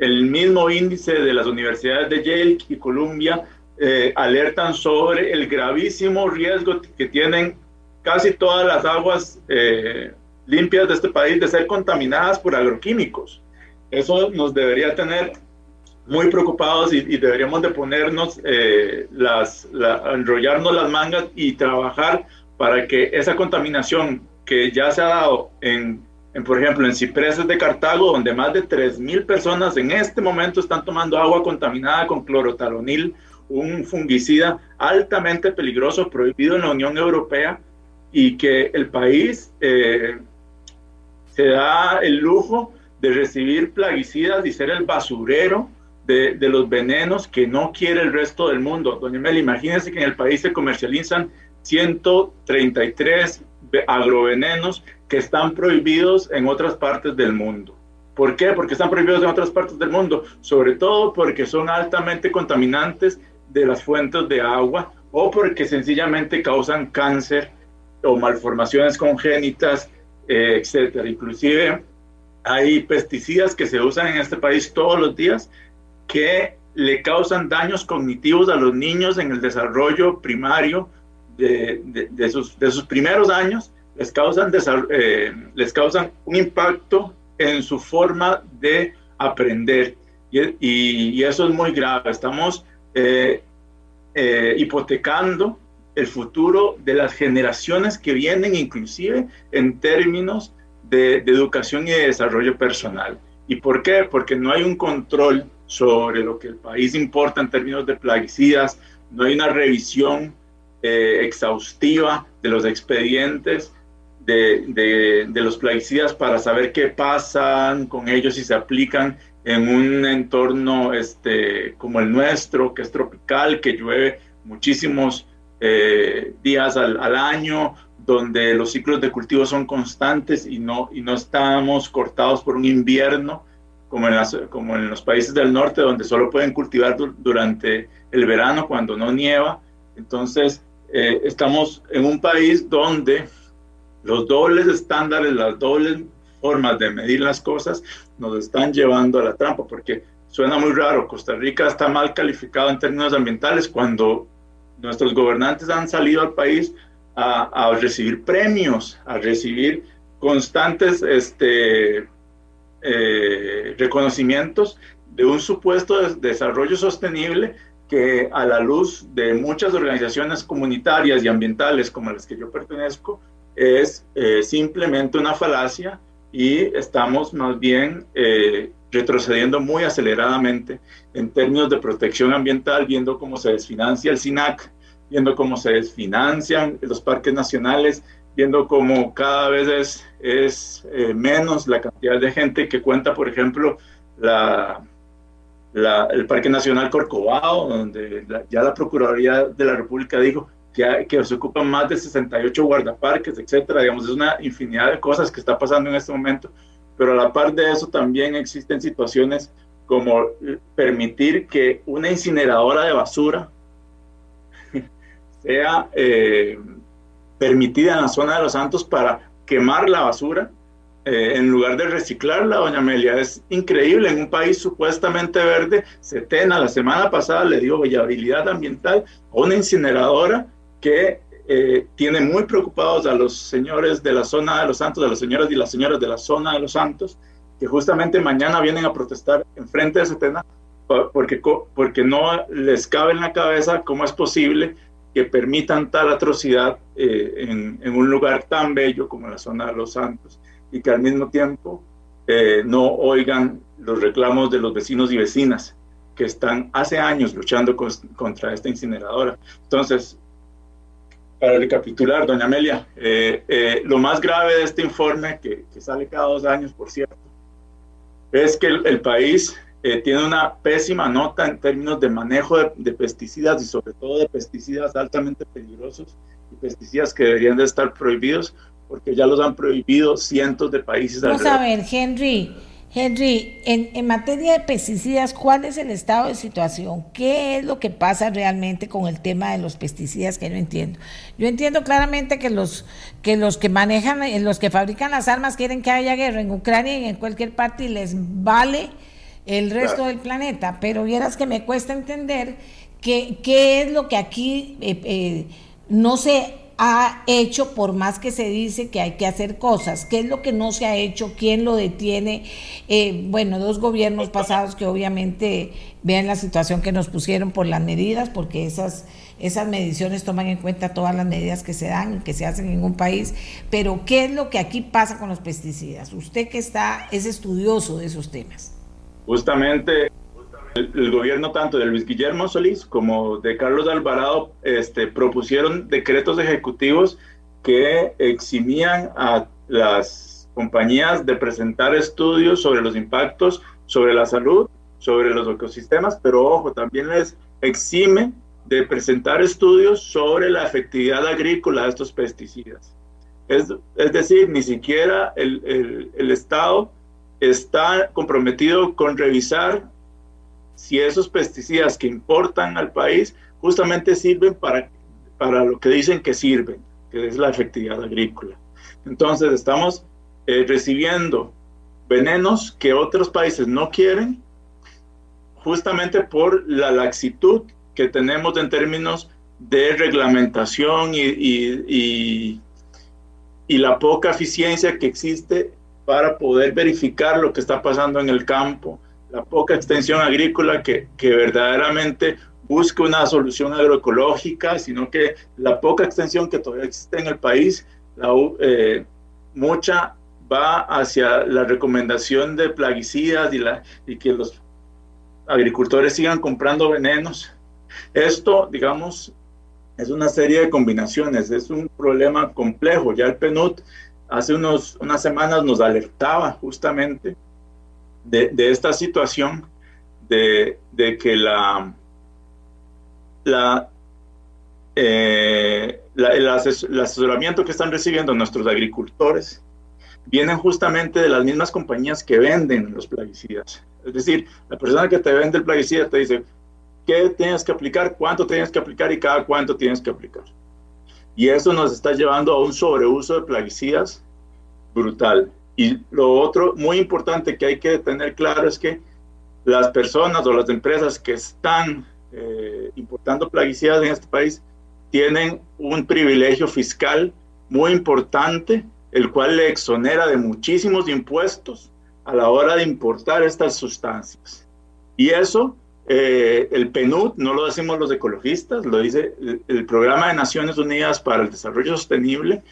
el mismo índice de las universidades de Yale y Columbia eh, alertan sobre el gravísimo riesgo que tienen casi todas las aguas eh, limpias de este país de ser contaminadas por agroquímicos. Eso nos debería tener muy preocupados y, deberíamos de ponernos eh, las, enrollarnos las mangas y trabajar para que esa contaminación que ya se ha dado en por ejemplo, en Cipreses de Cartago, donde más de 3.000 personas en este momento están tomando agua contaminada con clorotalonil, un fungicida altamente peligroso, prohibido en la Unión Europea, y que el país eh, se da el lujo de recibir plaguicidas y ser el basurero de, de, los venenos que no quiere el resto del mundo. Doña Mel, imagínense que en el país se comercializan 133 agrovenenos que están prohibidos en otras partes del mundo. ¿Por qué? Porque están prohibidos en otras partes del mundo, sobre todo porque son altamente contaminantes de las fuentes de agua o porque sencillamente causan cáncer o malformaciones congénitas, eh, etcétera. Inclusive hay pesticidas que se usan en este país todos los días que le causan daños cognitivos a los niños en el desarrollo primario de, sus primeros años les causan, eh, les causan un impacto en su forma de aprender. Y, eso es muy grave. Estamos eh, eh, hipotecando el futuro de las generaciones que vienen, inclusive en términos de, educación y de desarrollo personal. ¿Y por qué? Porque no hay un control sobre lo que el país importa en términos de plaguicidas, no hay una revisión exhaustiva de los expedientes, de, los plaguicidas para saber qué pasan con ellos y se aplican en un entorno este, como el nuestro, que es tropical, que llueve muchísimos eh, días al, al, año, donde los ciclos de cultivo son constantes y no, y no estamos cortados por un invierno como en, las, como en los países del norte, donde solo pueden cultivar durante el verano cuando no nieva. Entonces, eh, estamos en un país donde los dobles estándares, las dobles formas de medir las cosas nos están llevando a la trampa, porque suena muy raro, Costa Rica está mal calificado en términos ambientales cuando nuestros gobernantes han salido al país a, recibir premios, a recibir constantes este, eh, reconocimientos de un supuesto desarrollo sostenible que a la luz de muchas organizaciones comunitarias y ambientales como las que yo pertenezco, es eh, simplemente una falacia y estamos más bien eh, retrocediendo muy aceleradamente en términos de protección ambiental, viendo cómo se desfinancia el SINAC, viendo cómo se desfinancian los parques nacionales, viendo cómo cada vez es, es eh, menos la cantidad de gente que cuenta, por ejemplo, la, el Parque Nacional Corcovado, donde ya la Procuraduría de la República dijo que, que, se ocupan más de 68 guardaparques, etcétera. Digamos, es una infinidad de cosas que está pasando en este momento. Pero a la par de eso también existen situaciones como permitir que una incineradora de basura sea eh, permitida en la zona de los Santos para quemar la basura eh, en lugar de reciclarla, doña Amelia. Es increíble, en un país supuestamente verde, Setena la semana pasada le dio viabilidad ambiental a una incineradora que eh, tiene muy preocupados a los señores de la zona de los Santos, a las señoras y las señoras de la zona de los Santos, que justamente mañana vienen a protestar en frente de Setena porque, porque no les cabe en la cabeza cómo es posible que permitan tal atrocidad eh, en, en, un lugar tan bello como la zona de los Santos y que al mismo tiempo eh, no oigan los reclamos de los vecinos y vecinas que están hace años luchando contra esta incineradora. Entonces, para recapitular, doña Amelia, eh, eh, lo más grave de este informe, que, que, sale cada dos años, por cierto, es que el, el país tiene una pésima nota en términos de manejo de, de, pesticidas y sobre todo de pesticidas altamente peligrosos y pesticidas que deberían de estar prohibidos porque ya los han prohibido cientos de países. Vamos a ver, Henry, Henry, en, en, materia de pesticidas, ¿cuál es el estado de situación? ¿Qué es lo que pasa realmente con el tema de los pesticidas que yo entiendo? Yo entiendo claramente que los que los que manejan, eh, los que fabrican las armas quieren que haya guerra en Ucrania y en cualquier parte y les vale el resto del planeta, pero vieras que me cuesta entender que, qué es lo que aquí eh, eh, no se ha hecho, por más que se dice que hay que hacer cosas. ¿Qué es lo que no se ha hecho? ¿Quién lo detiene? Eh, bueno, dos gobiernos pasados que obviamente vean la situación que nos pusieron por las medidas, porque esas, esas mediciones toman en cuenta todas las medidas que se dan y que se hacen en un país. Pero, ¿qué es lo que aquí pasa con los pesticidas? Usted que está, es estudioso de esos temas. Justamente el, gobierno tanto de Luis Guillermo Solís como de Carlos Alvarado este, propusieron decretos ejecutivos que eximían a las compañías de presentar estudios sobre los impactos sobre la salud, sobre los ecosistemas, pero ojo, también les exime de presentar estudios sobre la efectividad agrícola de estos pesticidas. Es, decir, ni siquiera el Estado está comprometido con revisar si esos pesticidas que importan al país justamente sirven para, para lo que dicen que sirven, que es la efectividad agrícola. Entonces estamos eh, recibiendo venenos que otros países no quieren justamente por la laxitud que tenemos en términos de reglamentación y, y, y, y, la poca eficiencia que existe para poder verificar lo que está pasando en el campo la poca extensión agrícola que, que verdaderamente busque una solución agroecológica, sino que la poca extensión que todavía existe en el país, la, eh, mucha va hacia la recomendación de plaguicidas y, la, y que los agricultores sigan comprando venenos. Esto, digamos, es una serie de combinaciones, es un problema complejo. Ya el PNUD hace unos, unas semanas nos alertaba justamente de, esta situación de, que la, la, eh, el, asesoramiento que están recibiendo nuestros agricultores vienen justamente de las mismas compañías que venden los plaguicidas. Es decir, la persona que te vende el plaguicida te dice qué tienes que aplicar, cuánto tienes que aplicar y cada cuánto tienes que aplicar. Y eso nos está llevando a un sobreuso de plaguicidas brutal. Y lo otro muy importante que hay que tener claro es que las personas o las empresas que están eh, importando plaguicidas en este país tienen un privilegio fiscal muy importante, el cual le exonera de muchísimos impuestos a la hora de importar estas sustancias. Y eso, eh, el PNUD, no lo decimos los ecologistas, lo dice el, Programa de Naciones Unidas para el Desarrollo Sostenible.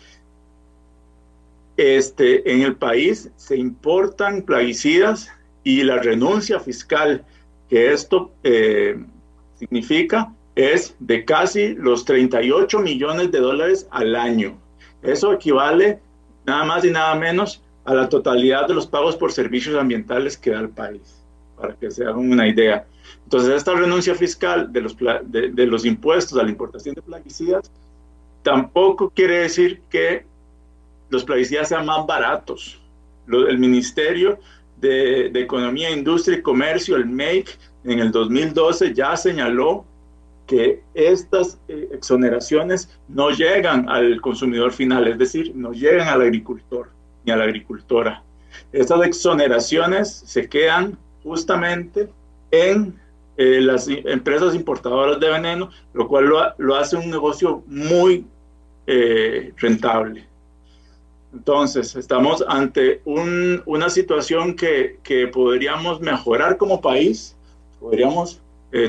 Este, en el país se importan plaguicidas y la renuncia fiscal que esto eh, significa es de casi los 38 millones de dólares al año. Eso equivale nada más y nada menos a la totalidad de los pagos por servicios ambientales que da el país, para que se hagan una idea. Entonces, esta renuncia fiscal de los, de, los impuestos a la importación de plaguicidas tampoco quiere decir que los plaguicidas sean más baratos. el Ministerio de, Economía, Industria y Comercio, el MEIC, en el 2012 ya señaló que estas eh, exoneraciones no llegan al consumidor final, es decir, no llegan al agricultor ni a la agricultora. Estas exoneraciones se quedan justamente en eh, las empresas importadoras de veneno, lo cual lo, hace un negocio muy eh, rentable. Entonces, estamos ante una situación que, que, podríamos mejorar como país, podríamos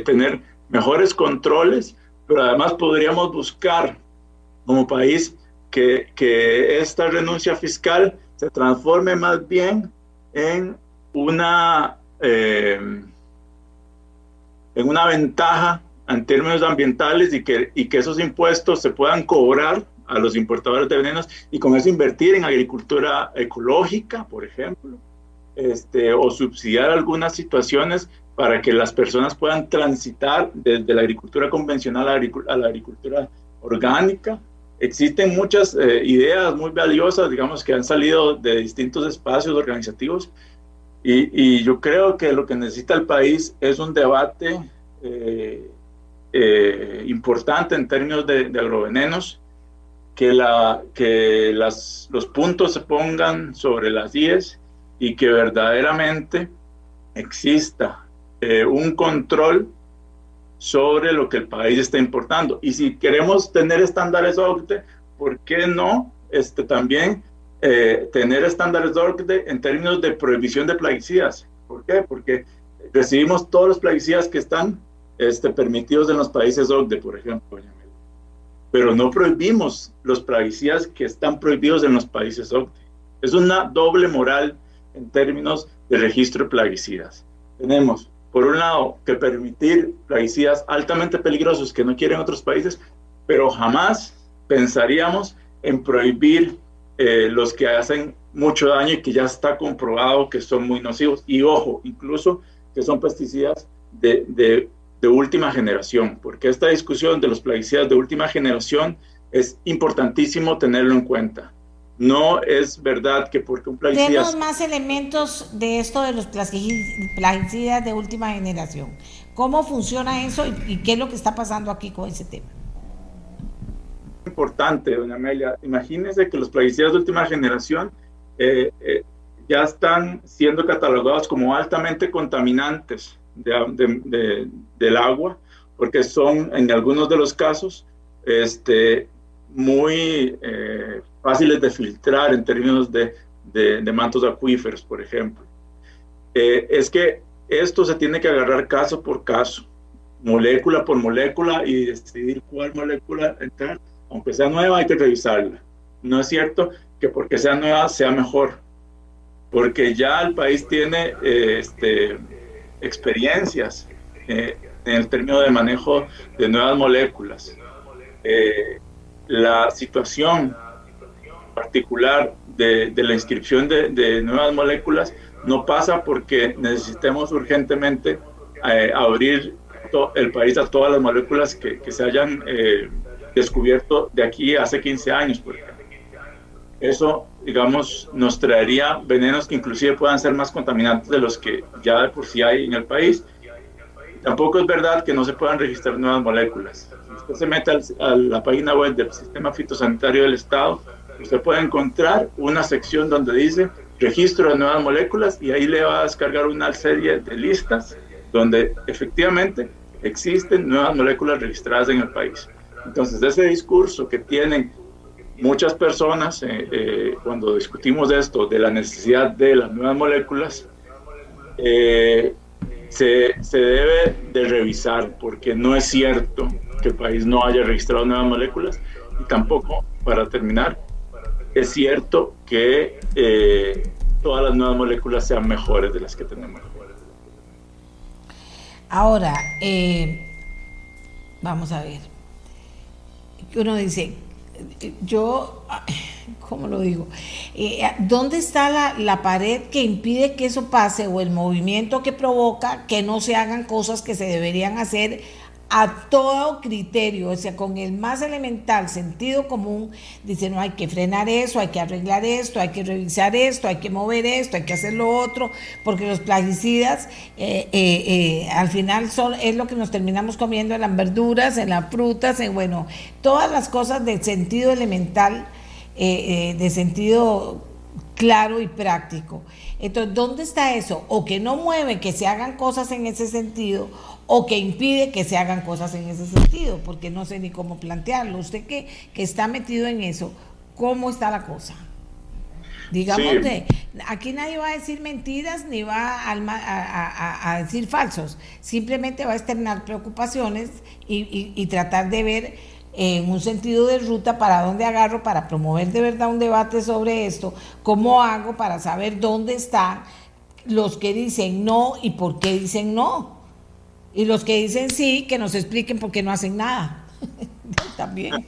tener mejores controles, pero además podríamos buscar como país que, que esta renuncia fiscal se transforme más bien en una, eh, en una ventaja en términos ambientales y que, y que esos impuestos se puedan cobrar a los importadores de venenos y con eso invertir en agricultura ecológica, por ejemplo, este, o subsidiar algunas situaciones para que las personas puedan transitar desde la agricultura convencional a la agricultura orgánica. Existen muchas eh, ideas muy valiosas, digamos, que han salido de distintos espacios organizativos y, yo creo que lo que necesita el país es un debate eh, eh, importante en términos de, agrovenenos, que, la, que las, los puntos se pongan sobre las 10 y que verdaderamente exista eh, un control sobre lo que el país está importando. Y si queremos tener estándares OCDE, ¿por qué no este, también eh, tener estándares OCDE en términos de prohibición de plaguicidas? ¿Por qué? Porque recibimos todos los plaguicidas que están este, permitidos en los países OCDE, por ejemplo, pero no prohibimos los plaguicidas que están prohibidos en los países OCDE. Es una doble moral en términos de registro de plaguicidas. Tenemos por un lado, que permitir plaguicidas altamente peligrosos que no quieren otros países, pero jamás pensaríamos en prohibir eh, los que hacen mucho daño y que ya está comprobado que son muy nocivos. Y ojo, incluso que son pesticidas de, de, de última generación, porque esta discusión de los plaguicidas de última generación es importantísimo tenerlo en cuenta. No es verdad que porque un plaguicida... Tenemos más elementos de esto de los plaguicidas de última generación. ¿Cómo funciona eso y, qué es lo que está pasando aquí con ese tema? Importante, doña Amelia. Imagínese que los plaguicidas de última generación eh, eh, ya están siendo catalogados como altamente contaminantes del agua, porque son en algunos de los casos este, muy eh, fáciles de filtrar en términos de, mantos acuíferos, por ejemplo. Eh, es que esto se tiene que agarrar caso por caso, molécula por molécula y decidir cuál molécula entrar. Aunque sea nueva, hay que revisarla. No es cierto que porque sea nueva sea mejor, porque ya el país tiene eh, este, experiencias en el término de manejo de nuevas moléculas. Eh, la situación particular de, la inscripción de, nuevas moléculas no pasa porque necesitemos urgentemente eh, abrir el país a todas las moléculas que, se hayan eh, descubierto de aquí hace 15 años, por. Eso, digamos, nos traería venenos que inclusive puedan ser más contaminantes de los que ya de por sí hay en el país. Tampoco es verdad que no se puedan registrar nuevas moléculas. Si usted se mete a la página web del Sistema Fitosanitario del Estado, usted puede encontrar una sección donde dice registro de nuevas moléculas y ahí le va a descargar una serie de listas donde efectivamente existen nuevas moléculas registradas en el país. Entonces, ese discurso que tienen muchas personas eh, eh, cuando discutimos esto, de la necesidad de las nuevas moléculas, eh, se, se, debe de revisar porque no es cierto que el país no haya registrado nuevas moléculas y tampoco, para terminar, es cierto que todas las nuevas moléculas sean mejores de las que tenemos. Ahora, vamos a ver. Uno dice, yo, ¿cómo lo digo? Eh, ¿Dónde está la, la, pared que impide que eso pase o el movimiento que provoca que no se hagan cosas que se deberían hacer a todo criterio, o sea, con el más elemental sentido común, dice, no hay que frenar eso, hay que arreglar esto, hay que revisar esto, hay que mover esto, hay que hacer lo otro, porque los plaguicidas eh, eh, eh, al final son, es lo que nos terminamos comiendo en las verduras, en las frutas, en, bueno, todas las cosas de sentido elemental, de sentido claro y práctico. Entonces, ¿dónde está eso? O que no mueve que se hagan cosas en ese sentido, o que impide que se hagan cosas en ese sentido, porque no sé ni cómo plantearlo. Usted que, que está metido en eso, ¿cómo está la cosa? Digamos, aquí nadie va a decir mentiras ni va a, decir falsos, simplemente va a externar preocupaciones y, y, tratar de ver en un sentido de ruta para dónde agarro para promover de verdad un debate sobre esto, cómo hago para saber dónde están los que dicen no y por qué dicen no. Y los que dicen sí, que nos expliquen por qué no hacen nada. También.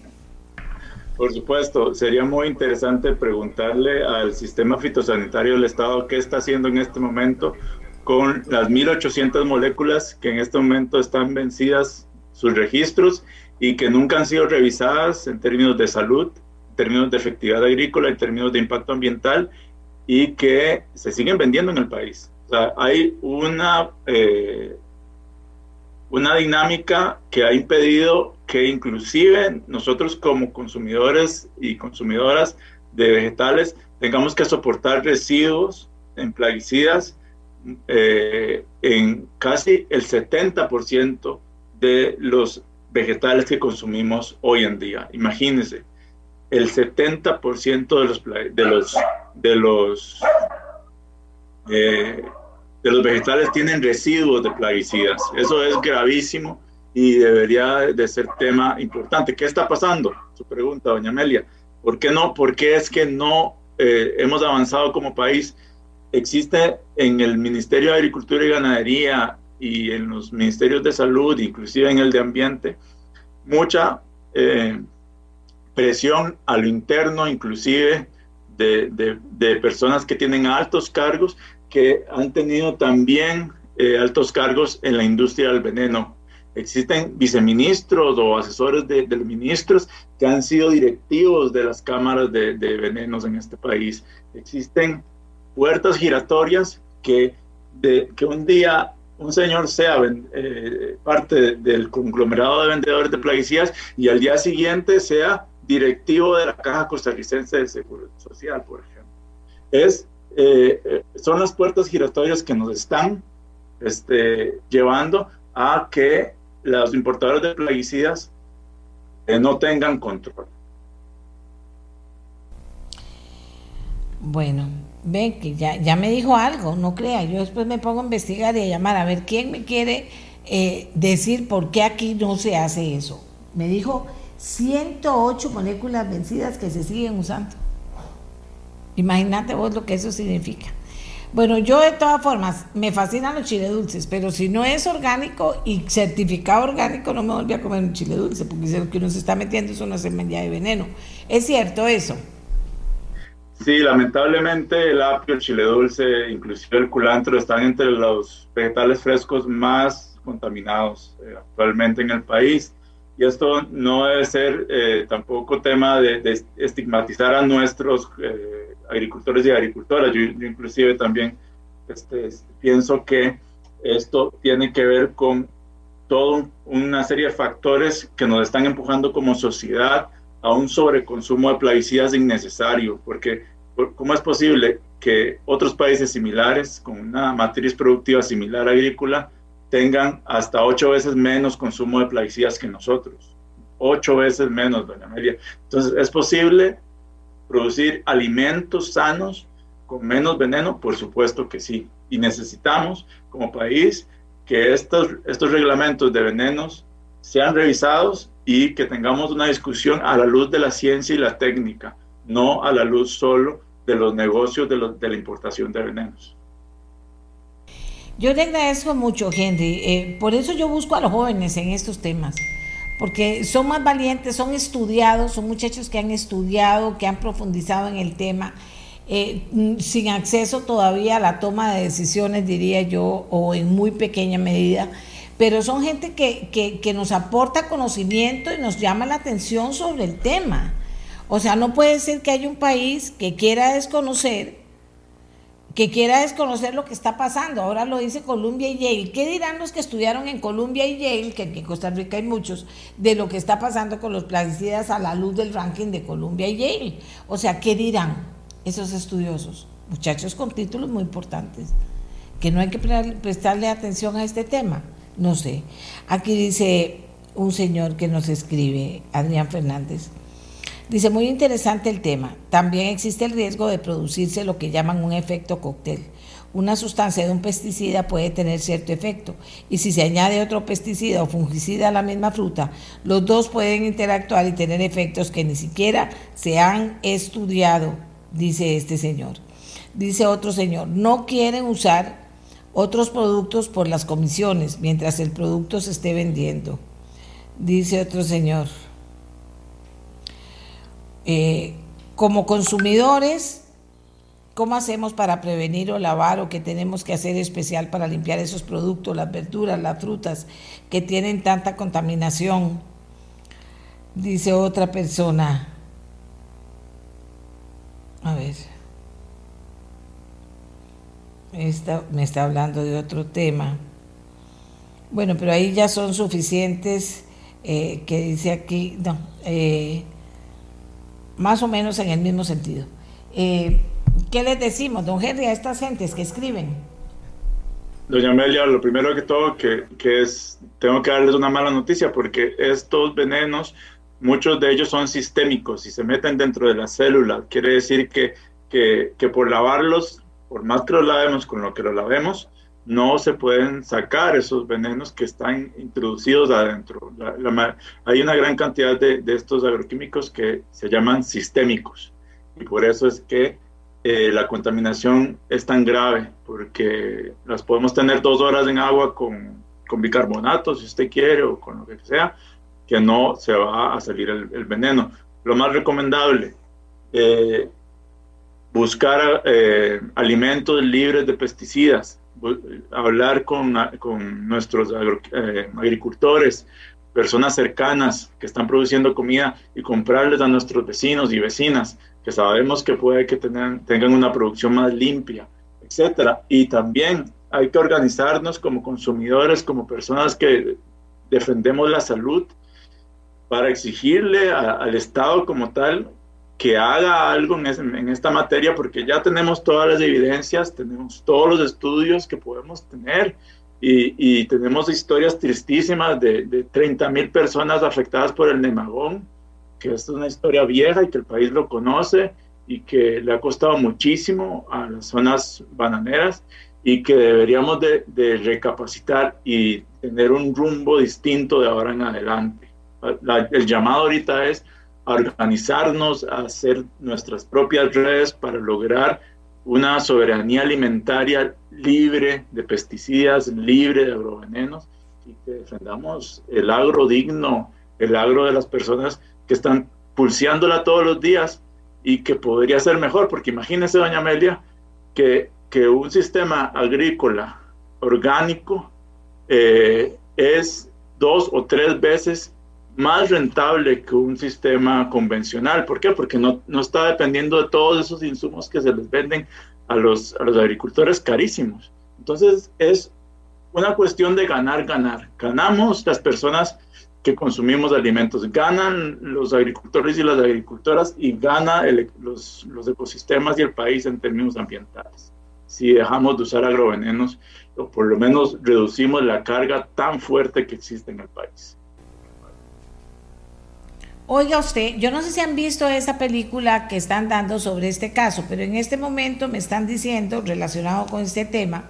Por supuesto, sería muy interesante preguntarle al sistema fitosanitario del Estado qué está haciendo en este momento con las 1.800 moléculas que en este momento están vencidas sus registros y que nunca han sido revisadas en términos de salud, en términos de efectividad agrícola, en términos de impacto ambiental y que se siguen vendiendo en el país. O sea, hay una eh, una dinámica que ha impedido que inclusive nosotros como consumidores y consumidoras de vegetales tengamos que soportar residuos en plaguicidas eh, en casi el 70% de los vegetales que consumimos hoy en día. Imagínense, el 70% de los, de los, de los eh, de los vegetales tienen residuos de plaguicidas. Eso es gravísimo y debería de ser tema importante. ¿Qué está pasando? Su pregunta, doña Amelia. ¿Por qué no? ¿Por qué es que no eh, hemos avanzado como país? Existe en el Ministerio de Agricultura y Ganadería y en los ministerios de salud, inclusive en el de ambiente, mucha eh, presión a lo interno, inclusive de, de, personas que tienen altos cargos que han tenido también eh, altos cargos en la industria del veneno. Existen viceministros o asesores de, los ministros que han sido directivos de las cámaras de, venenos en este país. Existen puertas giratorias que, de, que un día un señor sea eh, parte del conglomerado de vendedores de plaguicidas y al día siguiente sea directivo de la Caja Costarricense de Seguro Social, por ejemplo. Es eh, eh, son las puertas giratorias que nos están este, llevando a que los importadores de plaguicidas eh, no tengan control. Bueno, ven que ya, ya me dijo algo, no crea, yo después me pongo a investigar y a llamar a ver quién me quiere decir por qué aquí no se hace eso. Me dijo 108 moléculas vencidas que se siguen usando. Imagínate vos lo que eso significa. Bueno, yo de todas formas, me fascinan los chile dulces, pero si no es orgánico y certificado orgánico, no me volví a comer un chile dulce, porque lo que uno se está metiendo es una semilla de veneno. ¿Es cierto eso? Sí, lamentablemente el apio, el chile dulce, inclusive el culantro están entre los vegetales frescos más contaminados eh, actualmente en el país. Y esto no debe ser eh, tampoco tema de, estigmatizar a nuestros eh, agricultores y agricultoras. Yo, inclusive también este, pienso que esto tiene que ver con toda una serie de factores que nos están empujando como sociedad a un sobreconsumo de plaguicidas innecesario, porque ¿cómo es posible que otros países similares, con una matriz productiva similar agrícola, tengan hasta ocho veces menos consumo de plaguicidas que nosotros? Ocho veces menos, doña Amelia. Entonces, ¿es posible producir alimentos sanos con menos veneno? Por supuesto que sí. Y necesitamos, como país, que estos, estos reglamentos de venenos sean revisados y que tengamos una discusión a la luz de la ciencia y la técnica, no a la luz solo de los negocios de, la importación de venenos. Yo le agradezco mucho, Henry. Eh, por eso yo busco a los jóvenes en estos temas, porque son más valientes, son estudiados, son muchachos que han estudiado, que han profundizado en el tema, eh, sin acceso todavía a la toma de decisiones, diría yo, o en muy pequeña medida pero son gente que, nos aporta conocimiento y nos llama la atención sobre el tema. O sea, no puede ser que haya un país que quiera desconocer, que quiera desconocer lo que está pasando. Ahora lo dice Columbia y Yale. ¿Qué dirán los que estudiaron en Columbia y Yale, que en Costa Rica hay muchos, de lo que está pasando con los plaguicidas a la luz del ranking de Columbia y Yale? O sea, ¿qué dirán esos estudiosos? Muchachos con títulos muy importantes, que no hay que prestarle atención a este tema. No sé. Aquí dice un señor que nos escribe, Adrián Fernández. Dice, muy interesante el tema. También existe el riesgo de producirse lo que llaman un efecto cóctel. Una sustancia de un pesticida puede tener cierto efecto y si se añade otro pesticida o fungicida a la misma fruta, los dos pueden interactuar y tener efectos que ni siquiera se han estudiado, dice este señor. Dice otro señor, no quieren usar otros productos por las comisiones mientras el producto se esté vendiendo. Dice otro señor, eh, como consumidores, ¿cómo hacemos para prevenir o lavar o qué tenemos que hacer especial para limpiar esos productos, las verduras, las frutas que tienen tanta contaminación? Dice otra persona. A ver me está hablando de otro tema. Bueno, pero ahí ya son suficientes, eh, que dice aquí, no, eh, más o menos en el mismo sentido. Eh, ¿Qué les decimos, don Henry, a estas gentes que escriben? Doña Amelia, lo primero que todo, que, que es, tengo que darles una mala noticia, porque estos venenos, muchos de ellos son sistémicos y se meten dentro de la célula. Quiere decir que, que, que por lavarlos por más que lo lavemos con lo que lo lavemos, no se pueden sacar esos venenos que están introducidos adentro. hay una gran cantidad de, estos agroquímicos que se llaman sistémicos y por eso es que eh, la contaminación es tan grave, porque las podemos tener dos horas en agua con, con, bicarbonato, si usted quiere, o con lo que sea, que no se va a salir el, veneno. Lo más recomendable, eh, buscar eh, alimentos libres de pesticidas, hablar con, con nuestros eh, agricultores, personas cercanas que están produciendo comida y comprarles a nuestros vecinos y vecinas que sabemos que puede que tengan, tengan una producción más limpia, etcétera. Y también hay que organizarnos como consumidores, como personas que defendemos la salud, para exigirle al Estado como tal que haga algo en, esta materia porque ya tenemos todas las evidencias, tenemos todos los estudios que podemos tener y, tenemos historias tristísimas de, de 30 mil personas afectadas por el nemagón, que es una historia vieja y que el país lo conoce y que le ha costado muchísimo a las zonas bananeras y que deberíamos de, de recapacitar y tener un rumbo distinto de ahora en adelante. el llamado ahorita es organizarnos, a hacer nuestras propias redes para lograr una soberanía alimentaria libre de pesticidas, libre de agrovenenos y que defendamos el agro digno, el agro de las personas que están pulseándola todos los días y que podría ser mejor, porque imagínese, doña Amelia, que, que un sistema agrícola orgánico eh, es dos o tres veces más rentable que un sistema convencional. ¿Por qué? Porque no, no está dependiendo de todos esos insumos que se les venden a los, a los agricultores carísimos. Entonces es una cuestión de ganar, ganar. Ganamos las personas que consumimos alimentos, ganan los agricultores y las agricultoras y gana los, los ecosistemas y el país en términos ambientales. Si dejamos de usar agrovenenos, o por lo menos reducimos la carga tan fuerte que existe en el país. Oiga usted, yo no sé si han visto esa película que están dando sobre este caso, pero en este momento me están diciendo, relacionado con este tema,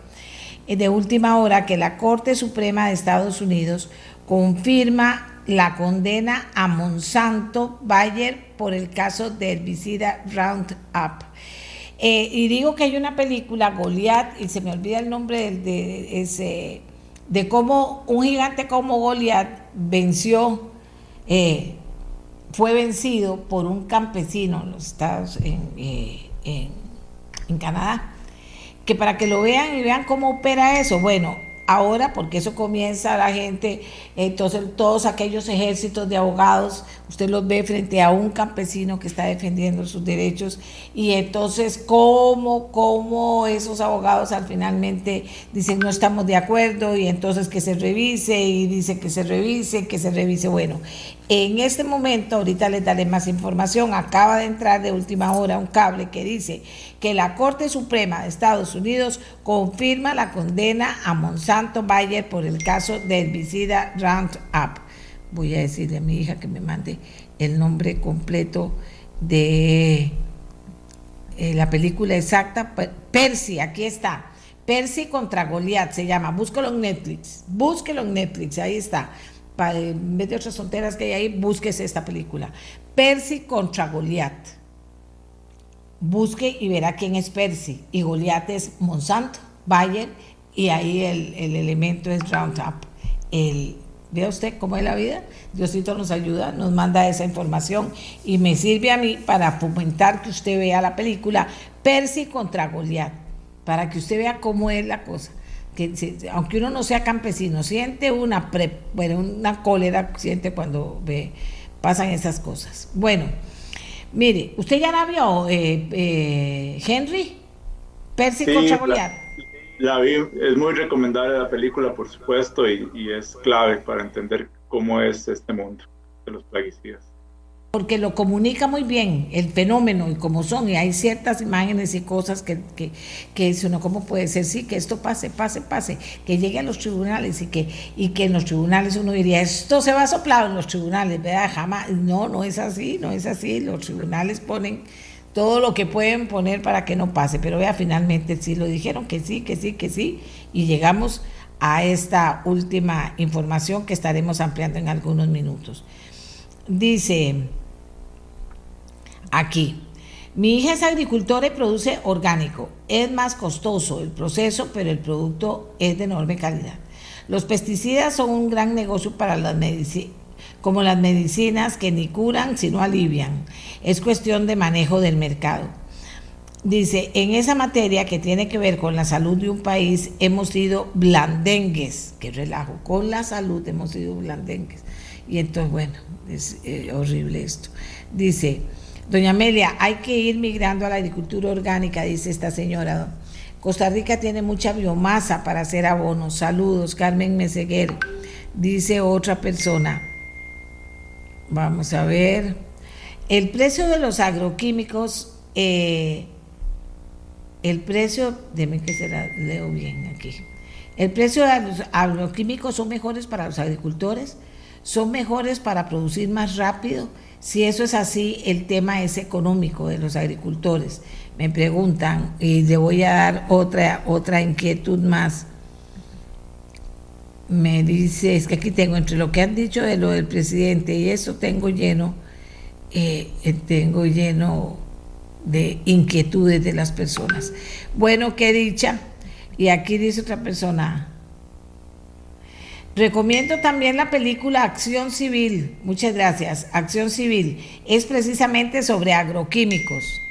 eh, de última hora, que la Corte Suprema de Estados Unidos confirma la condena a Monsanto Bayer por el caso del herbicida Roundup. Eh, y digo que hay una película, Goliath, y se me olvida el nombre de, ese, de cómo un gigante como Goliath venció eh, fue vencido por un campesino en los Estados eh, en, en, Canadá. Que para que lo vean y vean cómo opera eso, bueno, ahora, porque eso comienza la gente, entonces todos aquellos ejércitos de abogados, usted los ve frente a un campesino que está defendiendo sus derechos y entonces cómo, cómo esos abogados al finalmente dicen no estamos de acuerdo y entonces que se revise y dice que se revise, que se revise. Bueno, en este momento, ahorita les daré más información, acaba de entrar de última hora un cable que dice que la Corte Suprema de Estados Unidos confirma la condena a Monsanto Bayer por el caso del herbicida Roundup. Voy a decirle a mi hija que me mande el nombre completo de eh, la película exacta. Percy, aquí está. Percy contra Goliath se llama. Búsquelo en Netflix. Búsquelo en Netflix, ahí está en vez de otras tonteras que hay ahí, búsquese esta película. Percy contra Goliat. Busque y verá quién es Percy. Y Goliat es Monsanto, Bayer, y ahí el, elemento es Roundup. El, Vea usted cómo es la vida. Diosito nos ayuda, nos manda esa información y me sirve a mí para fomentar que usted vea la película Percy contra Goliat, para que usted vea cómo es la cosa que aunque uno no sea campesino, siente una, bueno, una cólera, siente cuando ve, pasan esas cosas. Bueno, mire, ¿usted ya la vio, eh, eh, Henry? Percy contra Goliath. La, vi, es muy recomendable la película, por supuesto, y, y es clave para entender cómo es este mundo de los plaguicidas porque lo comunica muy bien el fenómeno y cómo son, y hay ciertas imágenes y cosas que, que, que uno, ¿cómo puede ser? Sí, que esto pase, pase, pase, que llegue a los tribunales y que, y que en los tribunales uno diría, esto se va a soplar en los tribunales, ¿verdad? Jamás, no, no es así, no es así, los tribunales ponen todo lo que pueden poner para que no pase, pero vea, finalmente sí lo dijeron, que sí, que sí, que sí, y llegamos a esta última información que estaremos ampliando en algunos minutos. Dice aquí. Mi hija es agricultora y produce orgánico. Es más costoso el proceso, pero el producto es de enorme calidad. Los pesticidas son un gran negocio para las medicinas, como las medicinas que ni curan sino alivian. Es cuestión de manejo del mercado. Dice, en esa materia que tiene que ver con la salud de un país, hemos sido blandengues, que relajo, con la salud hemos sido blandengues. Y entonces, bueno, es eh, horrible esto. Dice, Doña Amelia, hay que ir migrando a la agricultura orgánica, dice esta señora. Costa Rica tiene mucha biomasa para hacer abonos. Saludos, Carmen Meseguer. Dice otra persona. Vamos a ver. El precio de los agroquímicos, eh, el precio, déme que se la leo bien aquí. El precio de los agroquímicos son mejores para los agricultores, son mejores para producir más rápido si eso es así, el tema es económico de los agricultores. Me preguntan, y le voy a dar otra, otra inquietud más. Me dice, es que aquí tengo entre lo que han dicho de lo del presidente y eso tengo lleno, eh, tengo lleno de inquietudes de las personas. Bueno, qué dicha. Y aquí dice otra persona, Recomiendo también la película Acción Civil. Muchas gracias. Acción Civil. Es precisamente sobre agroquímicos.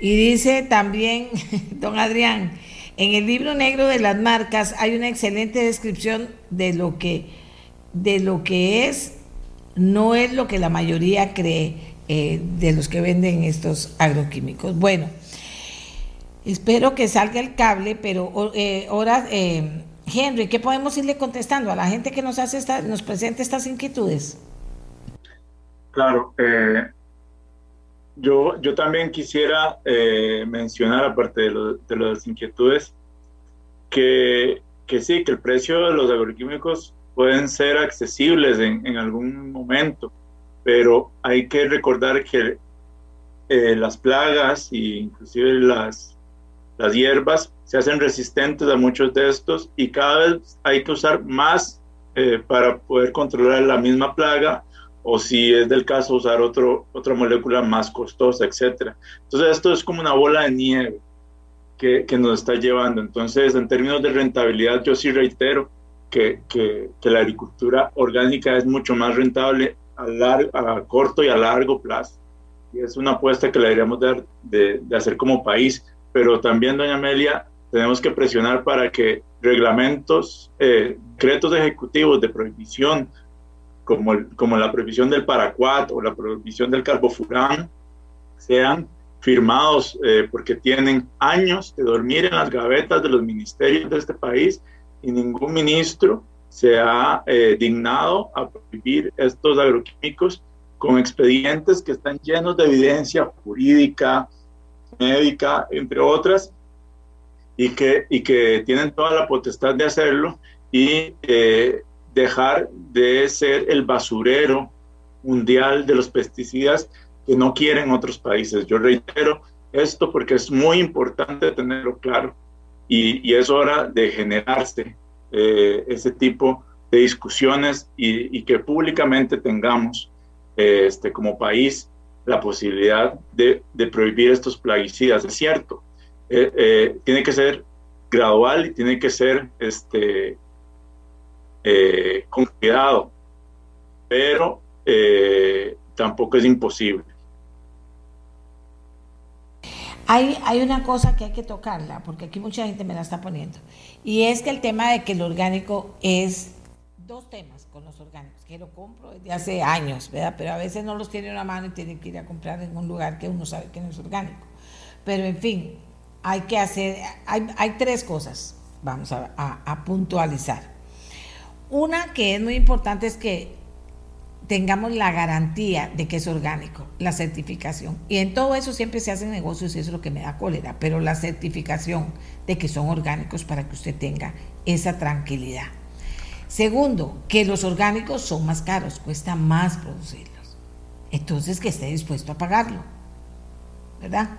Y dice también, don Adrián, en el libro negro de las marcas hay una excelente descripción de lo que, de lo que es, no es lo que la mayoría cree eh, de los que venden estos agroquímicos. Bueno, espero que salga el cable, pero eh, ahora... Eh, Henry, ¿qué podemos irle contestando a la gente que nos hace esta, nos presenta estas inquietudes? Claro, eh, yo, yo también quisiera eh, mencionar, aparte de, de, las inquietudes, que, que, sí, que el precio de los agroquímicos pueden ser accesibles en, en algún momento, pero hay que recordar que eh, las plagas e inclusive las, las hierbas se hacen resistentes a muchos de estos y cada vez hay que usar más eh, para poder controlar la misma plaga o si es del caso usar otro, otra molécula más costosa, etc. Entonces esto es como una bola de nieve que, que nos está llevando. Entonces en términos de rentabilidad yo sí reitero que, que, que la agricultura orgánica es mucho más rentable a, largo, a corto y a largo plazo. Y es una apuesta que le deberíamos dar de, de hacer como país. Pero también, doña Amelia, tenemos que presionar para que reglamentos, eh, decretos ejecutivos de prohibición, como, el, como la prohibición del paraquat o la prohibición del carbofurán, sean firmados eh, porque tienen años de dormir en las gavetas de los ministerios de este país y ningún ministro se ha eh, dignado a prohibir estos agroquímicos con expedientes que están llenos de evidencia jurídica, médica, entre otras, y que, y que tienen toda la potestad de hacerlo y eh, dejar de ser el basurero mundial de los pesticidas que no quieren otros países. Yo reitero esto porque es muy importante tenerlo claro y, y es hora de generarse eh, ese tipo de discusiones y, que públicamente tengamos eh, este, como país la posibilidad de, prohibir estos plaguicidas. Es cierto, eh, eh, tiene que ser gradual y tiene que ser este, eh, con cuidado, pero tampoco es imposible. Hay, hay una cosa que hay que tocarla, porque aquí mucha gente me la está poniendo, y es que el tema de que el orgánico es dos temas con los orgánicos, que lo compro desde hace años, ¿verdad? Pero a veces no los tiene una mano y tiene que ir a comprar en un lugar que uno sabe que no es orgánico. Pero en fin, hay que hacer, hay, hay tres cosas, vamos a, a, a, puntualizar. Una que es muy importante es que tengamos la garantía de que es orgánico, la certificación. Y en todo eso siempre se hacen negocios y eso es lo que me da cólera, pero la certificación de que son orgánicos para que usted tenga esa tranquilidad. Segundo, que los orgánicos son más caros, cuesta más producirlos. Entonces, que esté dispuesto a pagarlo, ¿verdad?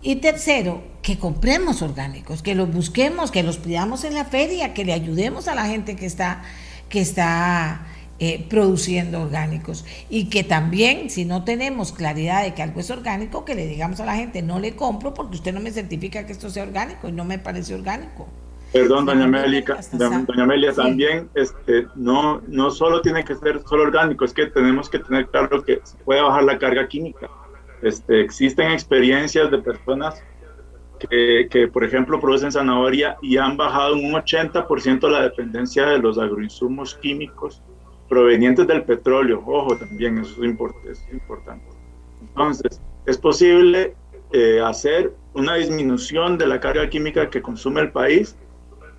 Y tercero, que compremos orgánicos, que los busquemos, que los pidamos en la feria, que le ayudemos a la gente que está, que está eh, produciendo orgánicos. Y que también, si no tenemos claridad de que algo es orgánico, que le digamos a la gente, no le compro porque usted no me certifica que esto sea orgánico y no me parece orgánico. Perdón, doña Amelia, doña Amelia también este, no, no solo tiene que ser solo orgánico, es que tenemos que tener claro que se puede bajar la carga química. Este, existen experiencias de personas que, que, por ejemplo, producen zanahoria y han bajado un 80% la dependencia de los agroinsumos químicos provenientes del petróleo. Ojo, también eso es, import es importante. Entonces, es posible eh, hacer una disminución de la carga química que consume el país.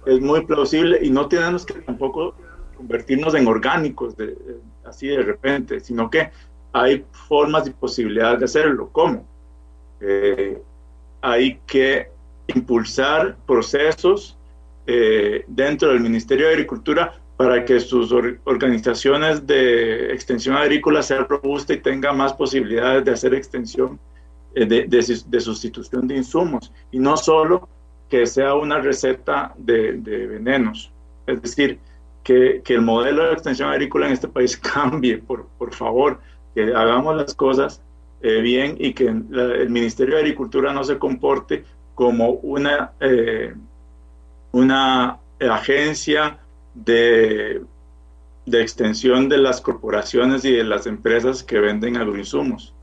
Es muy plausible y no tenemos que tampoco convertirnos en orgánicos de, así de repente, sino que hay formas y posibilidades de hacerlo. ¿Cómo? Eh, hay que impulsar procesos eh, dentro del Ministerio de Agricultura para que sus or organizaciones de extensión agrícola sean robustas y tengan más posibilidades de hacer extensión eh, de, sustitución de insumos y no solo que sea una receta de, de venenos. Es decir, que, que, el modelo de extensión agrícola en este país cambie, por, por favor que hagamos las cosas eh, bien y que la, el Ministerio de Agricultura no se comporte como una, eh, una agencia de, de extensión de las corporaciones y de las empresas que venden agroinsumos.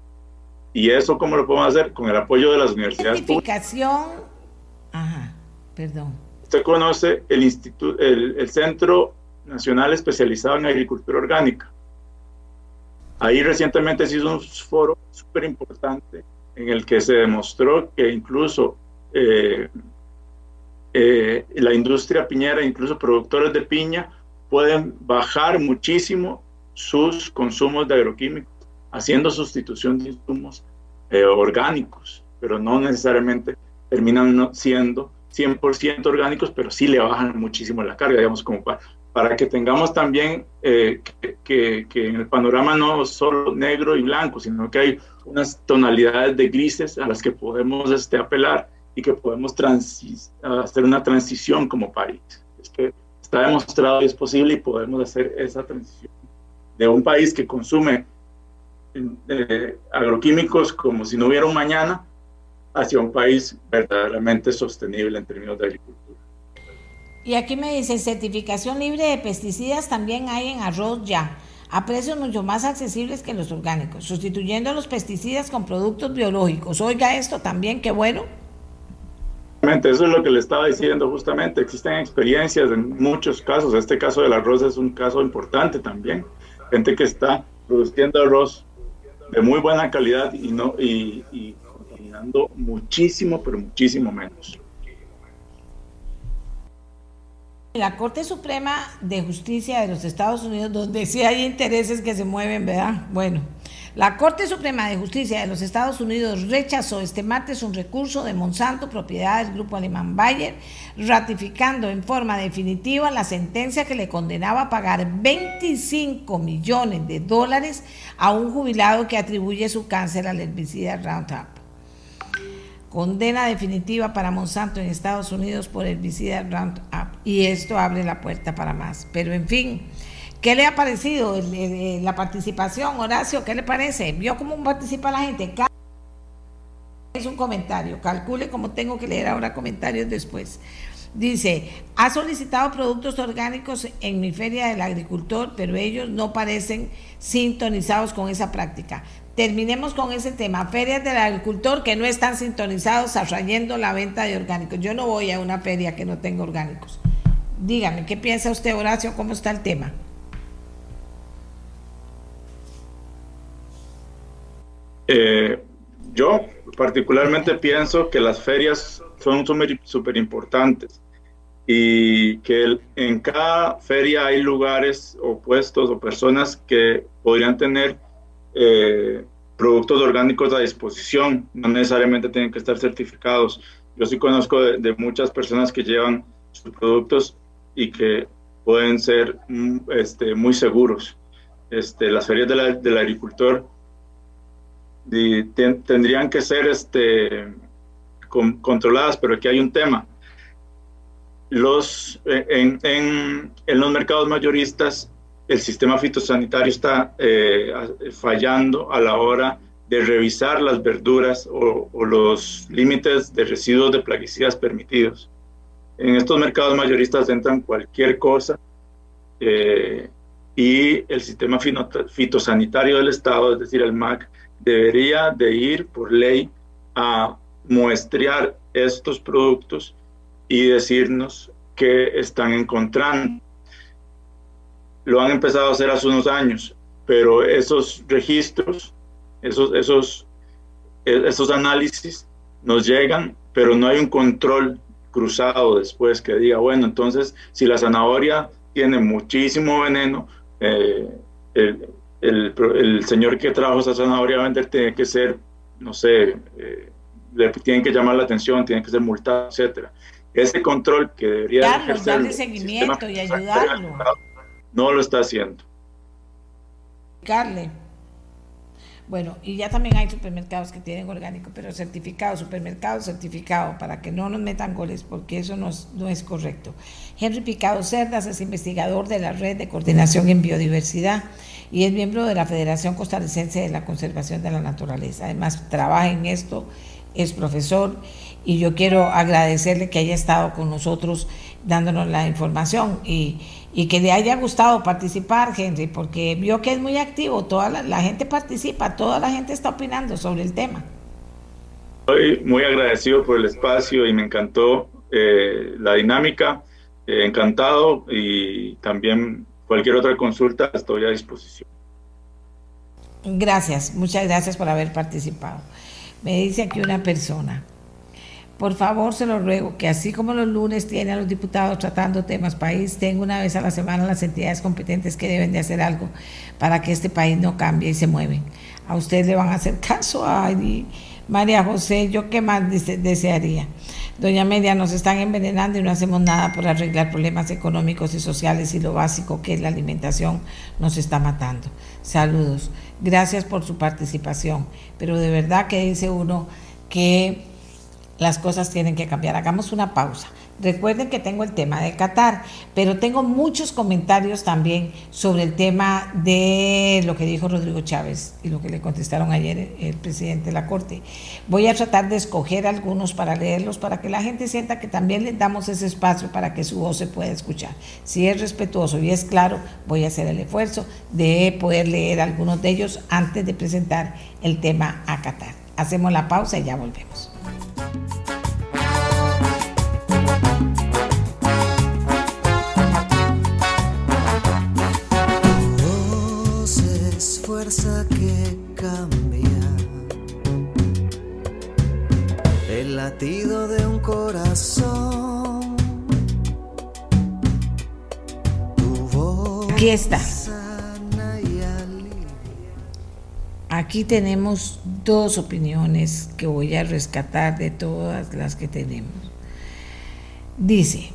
¿Y eso cómo lo podemos hacer? Con el apoyo de las universidades Certificación. Ajá, perdón. Usted conoce el, instituto, el, Centro Nacional Especializado en Agricultura Orgánica. Ahí recientemente se hizo un foro súper importante en el que se demostró que incluso eh, eh, la industria piñera, incluso productores de piña, pueden bajar muchísimo sus consumos de agroquímicos, haciendo sustitución de insumos eh, orgánicos, pero no necesariamente terminan siendo 100% orgánicos, pero sí le bajan muchísimo la carga, digamos, como para, para que tengamos también eh, que, que, en el panorama no solo negro y blanco, sino que hay unas tonalidades de grises a las que podemos este, apelar y que podemos hacer una transición como país. Es que está demostrado y es posible y podemos hacer esa transición de un país que consume eh, agroquímicos como si no hubiera un mañana hacia un país verdaderamente sostenible en términos de agricultura. Y aquí me dice, certificación libre de pesticidas también hay en arroz ya, a precios mucho más accesibles que los orgánicos, sustituyendo los pesticidas con productos biológicos. Oiga esto también, qué bueno. Eso es lo que le estaba diciendo justamente. Existen experiencias en muchos casos. Este caso del arroz es un caso importante también. Gente que está produciendo arroz de muy buena calidad y no y, y muchísimo, pero muchísimo menos. La Corte Suprema de Justicia de los Estados Unidos, donde sí hay intereses que se mueven, ¿verdad? Bueno, la Corte Suprema de Justicia de los Estados Unidos rechazó este martes un recurso de Monsanto, propiedad del grupo alemán Bayer, ratificando en forma definitiva la sentencia que le condenaba a pagar 25 millones de dólares a un jubilado que atribuye su cáncer al herbicida Roundup condena definitiva para Monsanto en Estados Unidos por herbicida Roundup y esto abre la puerta para más. Pero en fin, ¿qué le ha parecido la participación, Horacio? ¿Qué le parece? ¿Vio cómo participa la gente? Es un comentario, calcule cómo tengo que leer ahora comentarios después. Dice, ha solicitado productos orgánicos en mi feria del agricultor, pero ellos no parecen sintonizados con esa práctica terminemos con ese tema. Ferias del agricultor que no están sintonizados atrayendo la venta de orgánicos. Yo no voy a una feria que no tenga orgánicos. Dígame, ¿qué piensa usted, Horacio? ¿Cómo está el tema? Eh, yo particularmente pienso que las ferias son súper importantes y que en cada feria hay lugares o puestos o personas que podrían tener eh, productos orgánicos a disposición, no necesariamente tienen que estar certificados. Yo sí conozco de, muchas personas que llevan sus productos y que pueden ser mm, este, muy seguros. Este, las ferias del agricultor tendrían que ser este, controladas, pero aquí hay un tema. Los, eh, en, en, en los mercados mayoristas el sistema fitosanitario está eh, fallando a la hora de revisar las verduras o, los límites de residuos de plaguicidas permitidos. En estos mercados mayoristas entran cualquier cosa eh, y el sistema fitosanitario del Estado, es decir, el MAC, debería de ir por ley a muestrear estos productos y decirnos qué están encontrando lo han empezado a hacer hace unos años, pero esos registros, esos, esos, e, esos análisis nos llegan, pero no hay un control cruzado después que diga, bueno, entonces si la zanahoria tiene muchísimo veneno, eh, el, el, señor que trajo esa zanahoria a vender tiene que ser, no sé, eh, le tienen que llamar la atención, tiene que ser multado, etcétera. Ese control que debería darle seguimiento y ayudarlo no lo está haciendo. Carle. Bueno, y ya también hay supermercados que tienen orgánico, pero certificado, supermercado certificado, para que no nos metan goles, porque eso no es, no es correcto. Henry Picado Cerdas es investigador de la Red de Coordinación en Biodiversidad y es miembro de la Federación Costarricense de la Conservación de la Naturaleza. Además, trabaja en esto, es profesor, y yo quiero agradecerle que haya estado con nosotros dándonos la información y y que le haya gustado participar, Henry, porque vio que es muy activo, toda la, gente participa, toda la gente está opinando sobre el tema. Estoy muy agradecido por el espacio y me encantó eh, la dinámica, eh, encantado y también cualquier otra consulta estoy a disposición. Gracias, muchas gracias por haber participado. Me dice aquí una persona, por favor, se lo ruego que así como los lunes tiene a los diputados tratando temas país, tenga una vez a la semana las entidades competentes que deben de hacer algo para que este país no cambie y se mueven. A usted le van a hacer caso. Ay, María José, ¿yo qué más desearía? Doña Media, nos están envenenando y no hacemos nada por arreglar problemas económicos y sociales y lo básico que es la alimentación nos está matando. Saludos. Gracias por su participación. Pero de verdad que dice uno que las cosas tienen que cambiar. Hagamos una pausa. Recuerden que tengo el tema de Qatar, pero tengo muchos comentarios también sobre el tema de lo que dijo Rodrigo Chávez y lo que le contestaron ayer el presidente de la Corte. Voy a tratar de escoger algunos para leerlos, para que la gente sienta que también le damos ese espacio para que su voz se pueda escuchar. Si es respetuoso y es claro, voy a hacer el esfuerzo de poder leer algunos de ellos antes de presentar el tema a Qatar. Hacemos la pausa y ya volvemos. Latido de un corazón. Aquí está. Aquí tenemos dos opiniones que voy a rescatar de todas las que tenemos. Dice,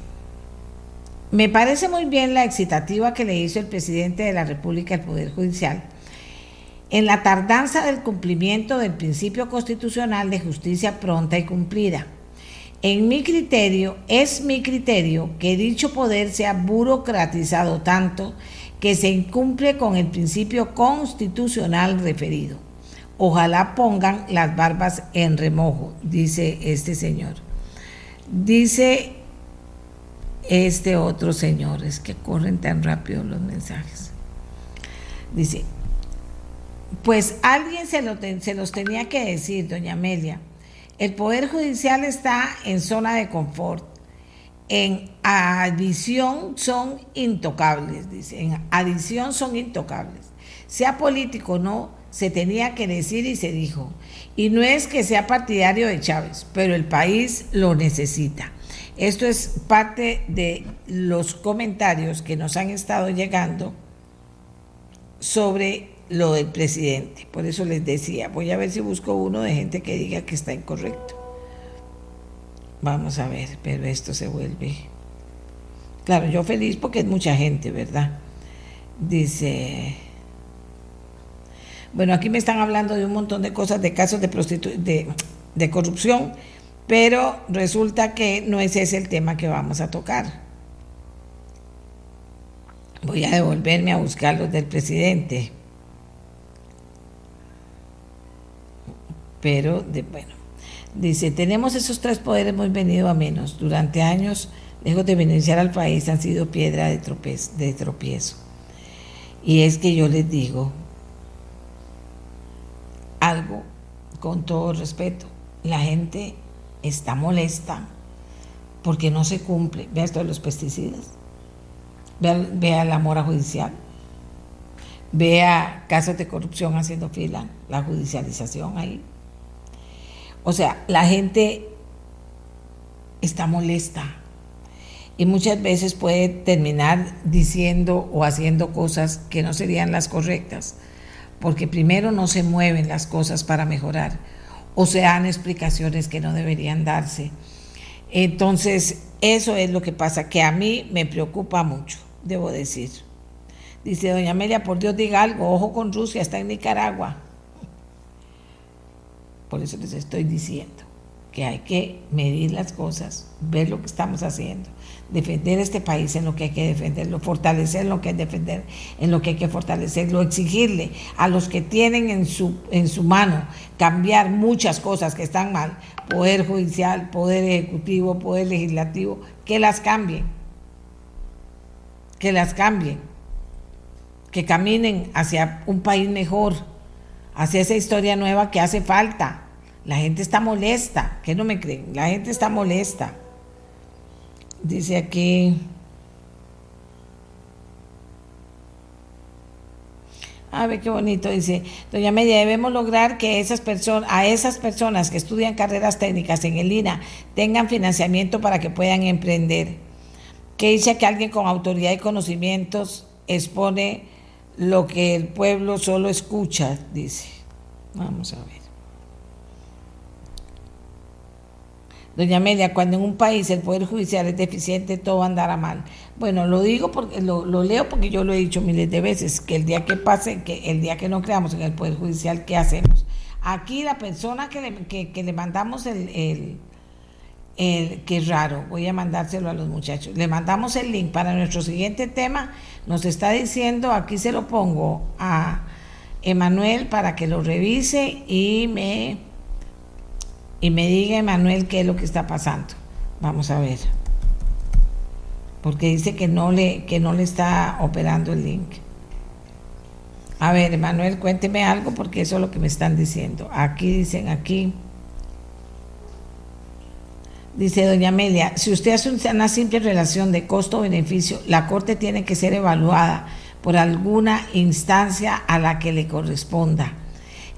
me parece muy bien la excitativa que le hizo el presidente de la República al Poder Judicial en la tardanza del cumplimiento del principio constitucional de justicia pronta y cumplida. En mi criterio, es mi criterio que dicho poder sea burocratizado tanto que se incumple con el principio constitucional referido. Ojalá pongan las barbas en remojo, dice este señor. Dice este otro señor, es que corren tan rápido los mensajes. Dice, pues alguien se, los tenía que decir, doña Amelia. El Poder Judicial está en zona de confort. En adición son intocables, dice. En adición son intocables. Sea político o no, se tenía que decir y se dijo. Y no es que sea partidario de Chávez, pero el país lo necesita. Esto es parte de los comentarios que nos han estado llegando sobre lo del presidente. Por eso les decía, voy a ver si busco uno de gente que diga que está incorrecto. Vamos a ver, pero esto se vuelve... Claro, yo feliz porque es mucha gente, ¿verdad? Dice... Bueno, aquí me están hablando de un montón de cosas, de casos de, de, de corrupción, pero resulta que no ese es el tema que vamos a tocar. Voy a devolverme a buscar los del presidente. Pero de, bueno, dice, tenemos esos tres poderes muy venido a menos. Durante años, lejos de beneficiar al país, han sido piedra de, tropiezo, de tropiezo. Y es que yo les digo algo con todo respeto. La gente está molesta porque no se cumple. Vea esto de los pesticidas. Vea, vea la mora judicial. Vea casos de corrupción haciendo fila, la judicialización ahí. O sea, la gente está molesta y muchas veces puede terminar diciendo o haciendo cosas que no serían las correctas, porque primero no se mueven las cosas para mejorar o se dan explicaciones que no deberían darse. Entonces, eso es lo que pasa, que a mí me preocupa mucho, debo decir. Dice doña Amelia, por Dios diga algo, ojo con Rusia, está en Nicaragua. Por eso les estoy diciendo que hay que medir las cosas, ver lo que estamos haciendo, defender este país en lo que hay que defenderlo, fortalecer lo que hay que defender, en lo que hay que fortalecerlo, exigirle a los que tienen en su, en su mano cambiar muchas cosas que están mal, poder judicial, poder ejecutivo, poder legislativo, que las cambien. que las cambien, que caminen hacia un país mejor, hacia esa historia nueva que hace falta. La gente está molesta, que no me creen, la gente está molesta. Dice aquí, A ver qué bonito dice, doña Media, debemos lograr que esas personas, a esas personas que estudian carreras técnicas en el INA tengan financiamiento para que puedan emprender. Que dice que alguien con autoridad y conocimientos expone lo que el pueblo solo escucha, dice. Vamos a ver. Doña Amelia, cuando en un país el Poder Judicial es deficiente, todo andará mal. Bueno, lo digo porque lo, leo porque yo lo he dicho miles de veces, que el día que pase, que el día que no creamos en el Poder Judicial, ¿qué hacemos? Aquí la persona que le, que, le mandamos el, el, que es raro, voy a mandárselo a los muchachos, le mandamos el link para nuestro siguiente tema, nos está diciendo, aquí se lo pongo a Emanuel para que lo revise y me y me diga Emanuel qué es lo que está pasando. Vamos a ver. Porque dice que no le, que no le está operando el link. A ver, Emanuel, cuénteme algo porque eso es lo que me están diciendo. Aquí dicen, aquí. Dice doña Amelia, si usted hace una simple relación de costo-beneficio, la Corte tiene que ser evaluada por alguna instancia a la que le corresponda.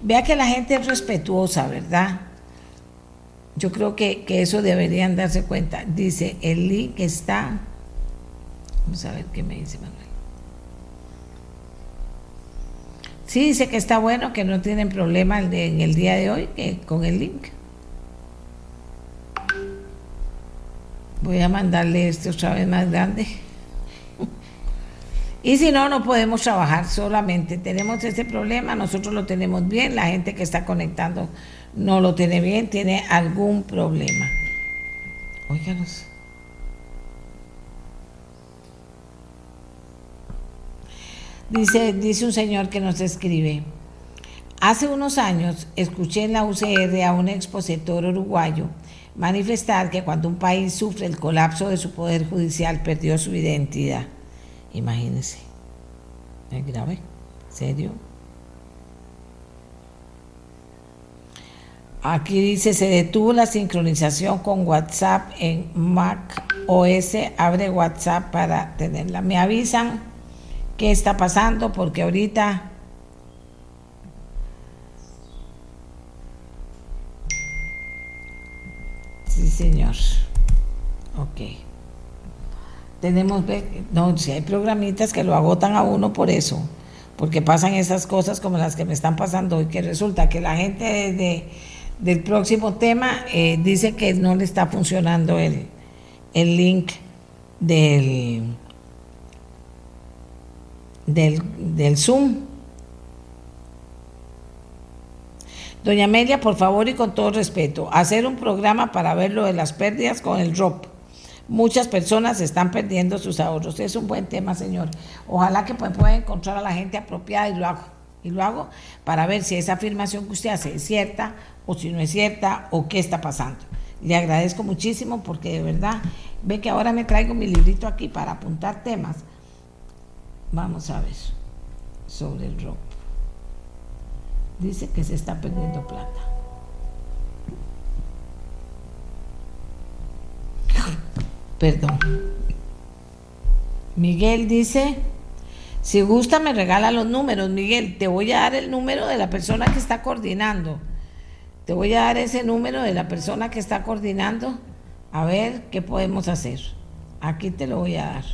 Vea que la gente es respetuosa, ¿verdad? Yo creo que, eso deberían darse cuenta. Dice, el link está... Vamos a ver qué me dice Manuel. Sí, dice que está bueno, que no tienen problema en el día de hoy con el link. Voy a mandarle este otra vez más grande. Y si no, no podemos trabajar solamente. Tenemos ese problema, nosotros lo tenemos bien, la gente que está conectando no lo tiene bien, tiene algún problema. Óiganos. Dice, dice un señor que nos escribe. Hace unos años escuché en la UCR a un expositor uruguayo manifestar que cuando un país sufre el colapso de su poder judicial perdió su identidad. Imagínense. Es grave, serio. Aquí dice, se detuvo la sincronización con WhatsApp en Mac OS. Abre WhatsApp para tenerla. Me avisan qué está pasando porque ahorita... señor. Ok. Tenemos, no, si hay programitas que lo agotan a uno por eso, porque pasan esas cosas como las que me están pasando hoy, que resulta que la gente de del próximo tema, eh, dice que no le está funcionando el, el link del, del, del Zoom. Doña Amelia, por favor y con todo respeto, hacer un programa para ver lo de las pérdidas con el ROP. Muchas personas están perdiendo sus ahorros. Es un buen tema, señor. Ojalá que pueda encontrar a la gente apropiada y lo hago. Y lo hago para ver si esa afirmación que usted hace es cierta o si no es cierta o qué está pasando. Le agradezco muchísimo porque de verdad ve que ahora me traigo mi librito aquí para apuntar temas. Vamos a ver sobre el rock. Dice que se está perdiendo plata. Perdón. Miguel dice, si gusta me regala los números, Miguel, te voy a dar el número de la persona que está coordinando te voy a dar ese número de la persona que está coordinando a ver qué podemos hacer. Aquí te lo voy a dar.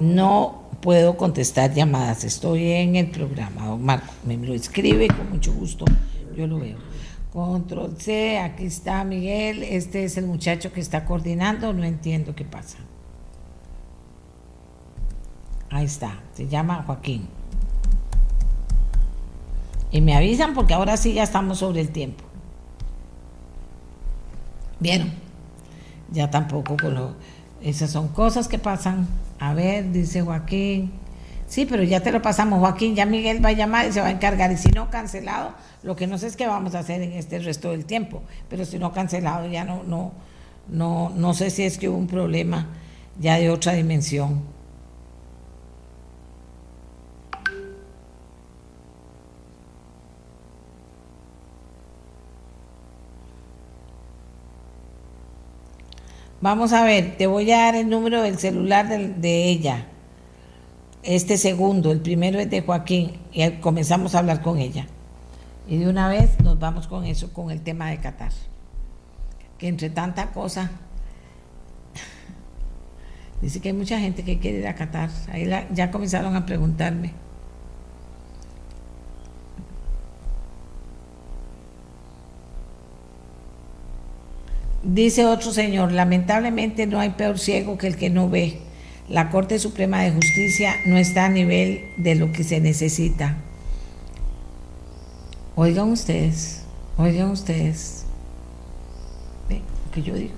No puedo contestar llamadas, estoy en el programa. Marco, me lo escribe con mucho gusto, yo lo veo. Control C, aquí está Miguel, este es el muchacho que está coordinando, no entiendo qué pasa. Ahí está, se llama Joaquín. Y me avisan porque ahora sí ya estamos sobre el tiempo. Vieron, ya tampoco con lo, esas son cosas que pasan. A ver, dice Joaquín, Sí, pero ya te lo pasamos, Joaquín. Ya Miguel va a llamar y se va a encargar. Y si no cancelado, lo que no sé es qué vamos a hacer en este resto del tiempo. Pero si no cancelado, ya no, no, no, no sé si es que hubo un problema ya de otra dimensión. Vamos a ver, te voy a dar el número del celular de, ella. Este segundo, el primero es de Joaquín, y comenzamos a hablar con ella. Y de una vez nos vamos con eso, con el tema de Qatar. Que entre tanta cosa, dice que hay mucha gente que quiere ir a Qatar. Ahí ya comenzaron a preguntarme. Dice otro señor, lamentablemente no hay peor ciego que el que no ve. La Corte Suprema de Justicia no está a nivel de lo que se necesita. Oigan ustedes, oigan ustedes, ¿Ve? lo que yo digo.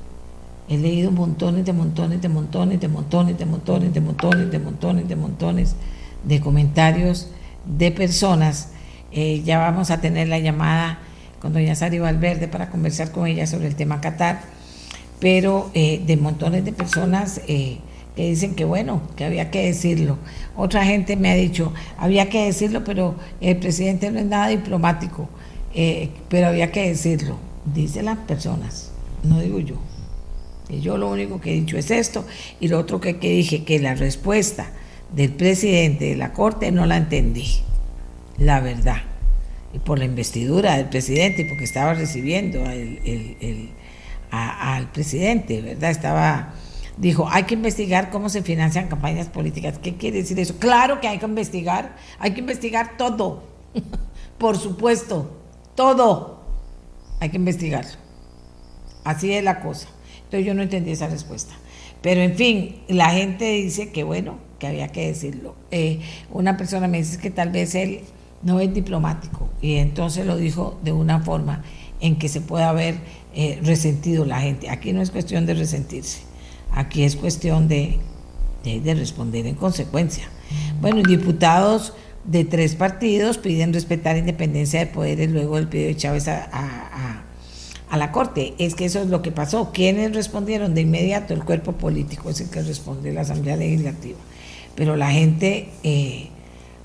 He leído montones de montones de montones de montones de montones de montones de montones de montones de comentarios de personas. Eh, ya vamos a tener la llamada con doña Sari Valverde para conversar con ella sobre el tema Qatar, pero eh, de montones de personas eh, que dicen que bueno, que había que decirlo. Otra gente me ha dicho, había que decirlo, pero el presidente no es nada diplomático, eh, pero había que decirlo. Dicen las personas, no digo yo. Y yo lo único que he dicho es esto, y lo otro que, que dije, que la respuesta del presidente de la Corte no la entendí, la verdad por la investidura del presidente y porque estaba recibiendo al presidente, ¿verdad? Estaba, dijo, hay que investigar cómo se financian campañas políticas. ¿Qué quiere decir eso? Claro que hay que investigar, hay que investigar todo, por supuesto, todo, hay que investigarlo. Así es la cosa. Entonces yo no entendí esa respuesta. Pero en fin, la gente dice que bueno, que había que decirlo. Eh, una persona me dice que tal vez él no es diplomático. Y entonces lo dijo de una forma en que se pueda haber eh, resentido la gente. Aquí no es cuestión de resentirse, aquí es cuestión de, de, responder en consecuencia. Bueno, diputados de tres partidos piden respetar independencia de poderes luego del pedido de Chávez a, a, a, la Corte. Es que eso es lo que pasó. ¿Quiénes respondieron de inmediato? El cuerpo político es el que responde, la Asamblea Legislativa. Pero la gente eh,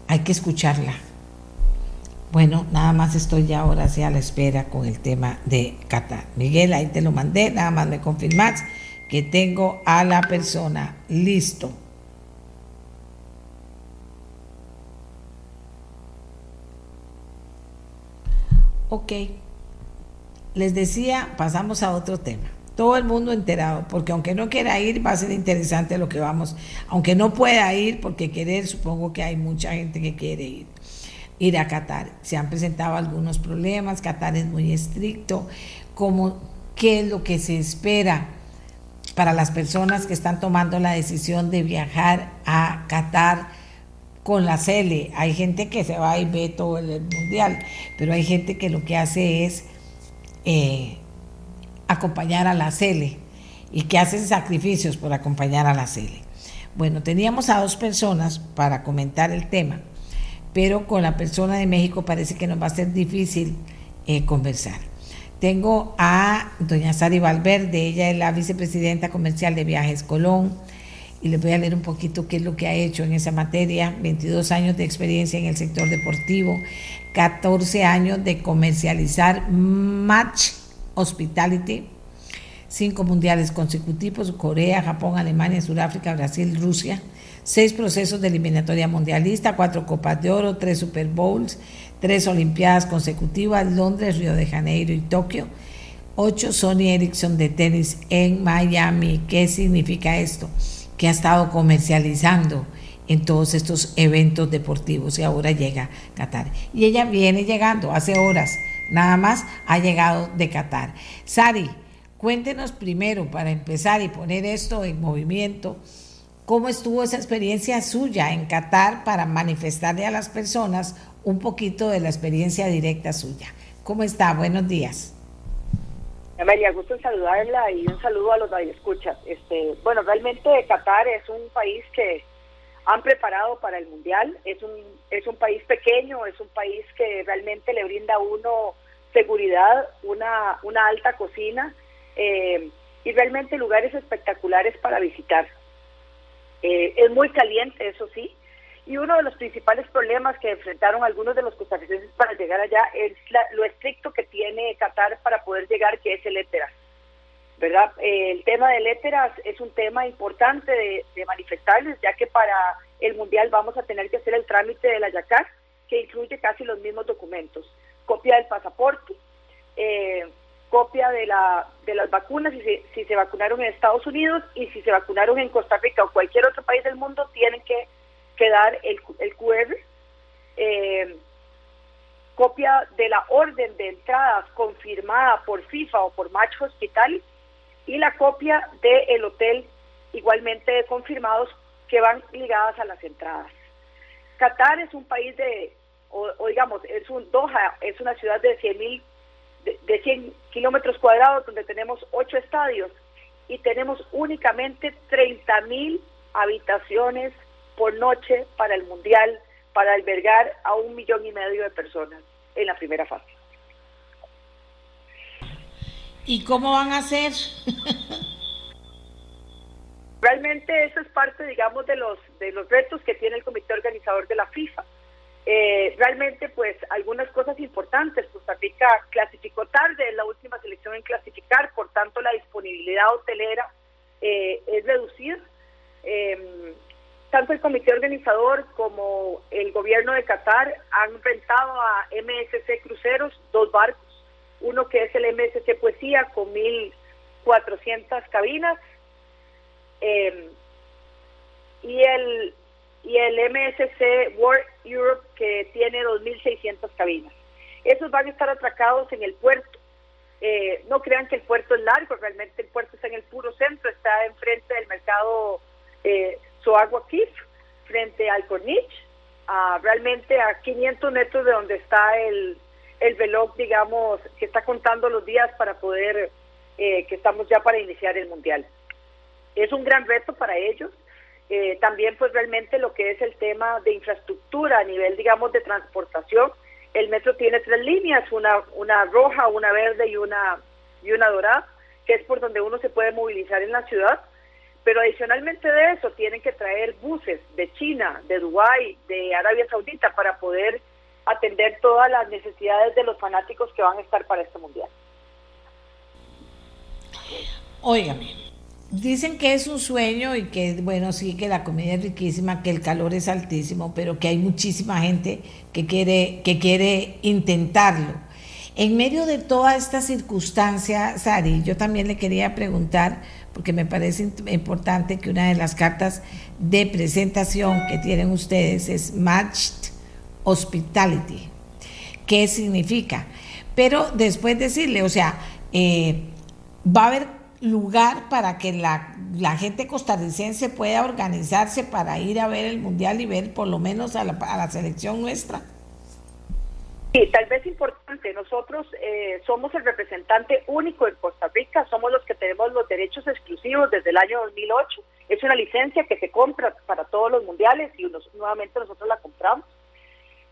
hay que escucharla bueno, nada más estoy ya ahora sí a la espera con el tema de Qatar. Miguel, ahí te lo mandé, nada más me confirmas que tengo a la persona listo. Ok, les decía, pasamos a otro tema. Todo el mundo enterado, porque aunque no quiera ir, va a ser interesante lo que vamos, aunque no pueda ir, porque querer, supongo que hay mucha gente que quiere ir ir a Qatar. Se han presentado algunos problemas, Qatar es muy estricto, como qué es lo que se espera para las personas que están tomando la decisión de viajar a Qatar con la CELE. Hay gente que se va y ve todo el mundial, pero hay gente que lo que hace es eh, acompañar a la CELE y que hacen sacrificios por acompañar a la CELE. Bueno, teníamos a dos personas para comentar el tema pero con la persona de México parece que nos va a ser difícil eh, conversar. Tengo a doña Sari Valverde, ella es la vicepresidenta comercial de Viajes Colón, y les voy a leer un poquito qué es lo que ha hecho en esa materia. 22 años de experiencia en el sector deportivo, 14 años de comercializar Match Hospitality, cinco mundiales consecutivos, Corea, Japón, Alemania, Sudáfrica, Brasil, Rusia, seis procesos de eliminatoria mundialista, cuatro Copas de Oro, tres Super Bowls, tres Olimpiadas consecutivas, Londres, Río de Janeiro y Tokio, ocho Sony Ericsson de tenis en Miami. ¿Qué significa esto? Que ha estado comercializando en todos estos eventos deportivos y ahora llega Qatar. Y ella viene llegando hace horas, nada más ha llegado de Qatar. Sari, cuéntenos primero para empezar y poner esto en movimiento cómo estuvo esa experiencia suya en Qatar para manifestarle a las personas un poquito de la experiencia directa suya. ¿Cómo está? Buenos días. Amelia, gusto en saludarla y un saludo a los radioescuchas. Este, bueno, realmente Qatar es un país que han preparado para el Mundial. Es un, es un país pequeño, es un país que realmente le brinda a uno seguridad, una, una alta cocina eh, y realmente lugares espectaculares para visitar. Eh, es muy caliente, eso sí, y uno de los principales problemas que enfrentaron algunos de los costarricenses para llegar allá es lo estricto que tiene Qatar para poder llegar, que es el éteras. ¿Verdad? Eh, el tema del éteras es un tema importante de, manifestarles, ya que para el Mundial vamos a tener que hacer el trámite de la que incluye casi los mismos documentos. Copia del pasaporte, eh, copia de, la, de las vacunas, si se, si se vacunaron en Estados Unidos y si se vacunaron en Costa Rica o cualquier otro país del mundo, tienen que, que dar el, el QR. Eh, copia de la orden de entradas confirmada por FIFA o por Match Hospital y la copia del el hotel igualmente confirmados que van ligadas a las entradas. Qatar es un país de, o, digamos, es un Doha, es una ciudad de 100 de, 100 kilómetros cuadrados donde tenemos ocho estadios y tenemos únicamente 30 mil habitaciones por noche para el Mundial, para albergar a un millón y medio de personas en la primera fase. ¿Y cómo van a hacer? Realmente eso es parte, digamos, de los de los retos que tiene el comité organizador de la FIFA eh, realmente, pues, algunas cosas importantes. Costa Rica clasificó tarde, es la última selección en clasificar, por tanto, la disponibilidad hotelera eh, es reducida. Eh, tanto el comité organizador como el gobierno de Qatar han rentado a MSC Cruceros dos barcos. Uno que es el MSC Poesía con 1.400 cabinas. Eh, y el y el MSC World Europe que tiene 2.600 cabinas. Esos van a estar atracados en el puerto. Eh, no crean que el puerto es largo, realmente el puerto está en el puro centro, está enfrente del mercado eh, Soagua Kif, frente al Corniche, realmente a 500 metros de donde está el, el digamos, que está contando los días para poder, eh, que estamos ya para iniciar el Mundial. Es un gran reto para ellos, eh, también pues realmente lo que es el tema de infraestructura a nivel digamos de transportación el metro tiene tres líneas una una roja una verde y una y una dorada que es por donde uno se puede movilizar en la ciudad. Pero adicionalmente de eso tienen que traer buses de China de Dubái de Arabia Saudita para poder atender todas las necesidades de los fanáticos que van a estar para este mundial. Óigame, Dicen que es un sueño y que, bueno, sí, que la comida es riquísima, que el calor es altísimo, pero que hay muchísima gente que quiere, que quiere intentarlo. En medio de toda esta circunstancia, Sari, yo también le quería preguntar, porque me parece importante que una de las cartas de presentación que tienen ustedes es Matched Hospitality. ¿Qué significa? Pero después decirle, o sea, eh, va a haber lugar para que la, la, gente costarricense pueda organizarse para ir a ver el Mundial y ver por lo menos a la, a la selección nuestra? Sí, tal vez importante. Nosotros eh, somos el representante único en Costa Rica, somos los que tenemos los derechos exclusivos desde el año 2008. Es una licencia que se compra para todos los mundiales y nuevamente nosotros la compramos.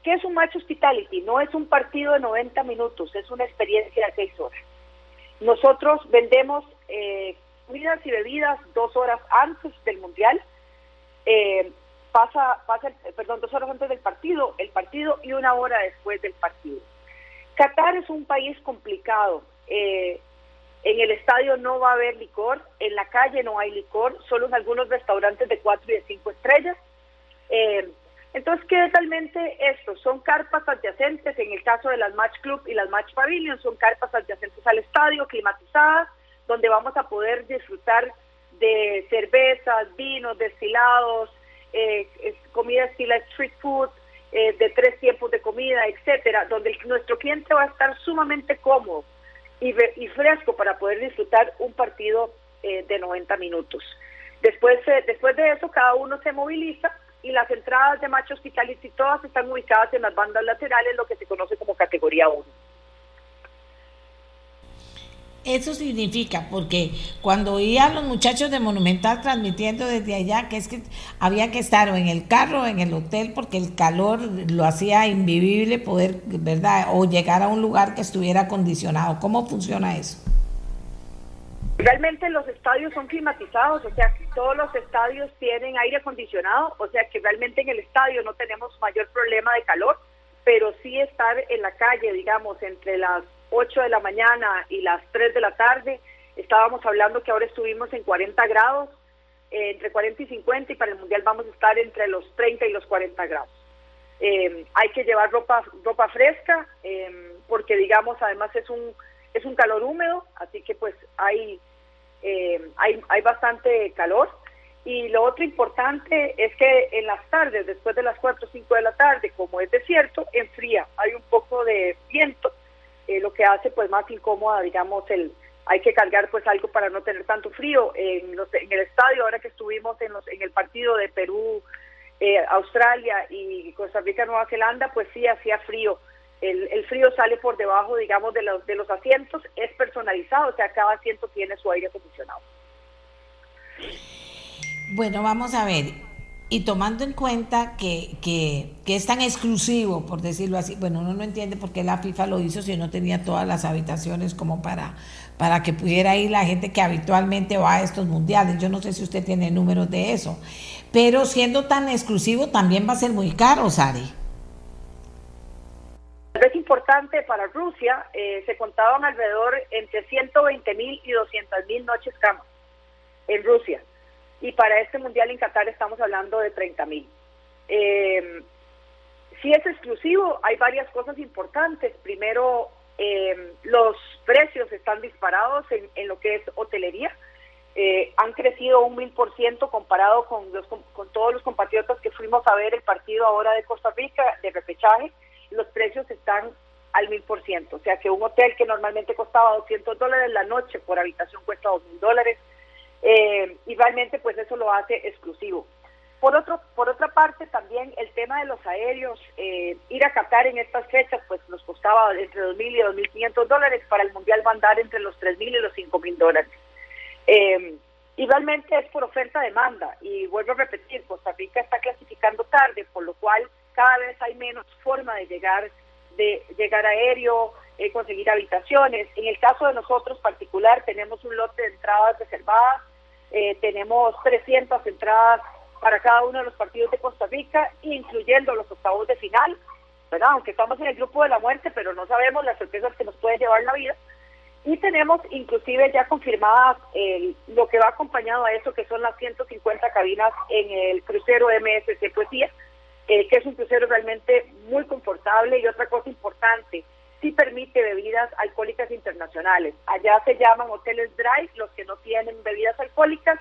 ¿Qué es un match hospitality? No es un partido de 90 minutos, es una experiencia de 6 horas. Nosotros vendemos eh, comidas y bebidas dos horas antes del mundial. Eh, pasa, pasa, perdón, dos horas antes del partido, el partido y una hora después del partido. Qatar es un país complicado. Eh, en el estadio no va a haber licor, en la calle no hay licor, solo en algunos restaurantes de cuatro y de cinco estrellas. Eh, entonces, ¿qué es realmente esto? Son carpas adyacentes, en el caso de las Match Club y las Match Pavilion, son carpas adyacentes al estadio, climatizadas, donde vamos a poder disfrutar de cervezas, vinos, destilados, eh, comida estilo street food, eh, de tres tiempos de comida, etcétera, donde nuestro cliente va a estar sumamente cómodo y, y fresco para poder disfrutar un partido eh, de 90 minutos. Después, después de eso, cada uno se moviliza y las entradas de Macho Hospitality todas están ubicadas en las bandas laterales, lo que se conoce como categoría 1. Eso significa, porque cuando oía los muchachos de Monumental transmitiendo desde allá, que es que había que estar o en el carro o en el hotel, porque el calor lo hacía invivible poder, ¿verdad? O llegar a un lugar que estuviera acondicionado. ¿Cómo funciona eso? Realmente los estadios son climatizados, o sea, todos los estadios tienen aire acondicionado, o sea que realmente en el estadio no tenemos mayor problema de calor, pero sí estar en la calle, digamos, entre las 8 de la mañana y las 3 de la tarde. Estábamos hablando que ahora estuvimos en 40 grados, eh, entre 40 y 50, y para el Mundial vamos a estar entre los 30 y los 40 grados. Eh, hay que llevar ropa ropa fresca, eh, porque digamos, además es un es un calor húmedo, así que pues hay, hay, hay bastante calor. Y lo otro importante es que en las tardes, después de las 4 o 5 de la tarde, como es desierto, enfría, hay un poco de viento eh, lo que hace pues más incómoda, digamos, el hay que cargar pues algo para no tener tanto frío. En, los, en el estadio, ahora que estuvimos en, los, en el partido de Perú, eh, Australia y Costa Rica, Nueva Zelanda, pues sí hacía frío. El, el, frío sale por debajo, digamos, de los, de los asientos, es personalizado, o sea, cada asiento tiene su aire acondicionado. Bueno, vamos a ver y tomando en cuenta que, que, es tan exclusivo, por decirlo así, bueno, uno no entiende por qué la FIFA lo hizo si no tenía todas las habitaciones como para, para que pudiera ir la gente que habitualmente va a estos mundiales. Yo no sé si usted tiene números de eso, pero siendo tan exclusivo también va a ser muy caro, Sari. Es importante para Rusia, eh, se contaban alrededor entre 120 mil y 200 mil noches cama en Rusia y para este mundial en Qatar estamos hablando de 30 mil. Eh, si es exclusivo, hay varias cosas importantes. Primero, eh, los precios están disparados en, lo que es hotelería. Eh, han crecido un mil por ciento comparado con, los, con, todos los compatriotas que fuimos a ver el partido ahora de Costa Rica de repechaje. Los precios están al mil por ciento. O sea que un hotel que normalmente costaba 200 dólares la noche por habitación cuesta dos mil dólares eh, y realmente pues eso lo hace exclusivo. Por, otro, por otra parte también el tema de los aéreos, eh, ir a Qatar en estas fechas pues nos costaba entre 2.000 y 2.500 dólares, para el Mundial va a andar entre los 3.000 y los 5.000 dólares. Eh, y realmente es por oferta-demanda. Y vuelvo a repetir, Costa Rica está clasificando tarde, por lo cual cada vez hay menos forma de llegar, de llegar aéreo, conseguir habitaciones. En el caso de nosotros particular, tenemos un lote de entradas reservadas eh, tenemos 300 entradas para cada uno de los partidos de Costa Rica, incluyendo los octavos de final, ¿verdad? Aunque estamos en el grupo de la muerte, pero no sabemos las sorpresas que nos puede llevar la vida. Y tenemos inclusive ya confirmadas lo que va acompañado a eso, que son las 150 cabinas en el crucero MSC Poesía, eh, que es un crucero realmente muy confortable. Y otra cosa importante, sí permite bebidas alcohólicas internacionales. Allá se llaman hoteles dry, los que no tienen bebidas alcohólicas,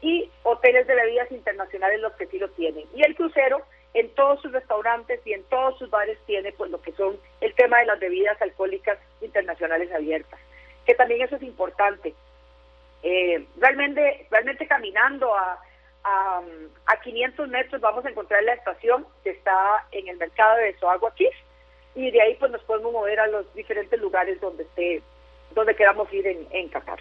y hoteles de bebidas internacionales, los que sí lo tienen. Y el crucero, en todos sus restaurantes y en todos sus bares, tiene pues lo que son el tema de las bebidas alcohólicas internacionales abiertas, que también eso es importante. Eh, realmente, realmente caminando a, a, a 500 metros vamos a encontrar la estación que está en el mercado de Soaguaquís, y de ahí pues nos podemos mover a los diferentes lugares donde esté, donde queramos ir en, en Qatar.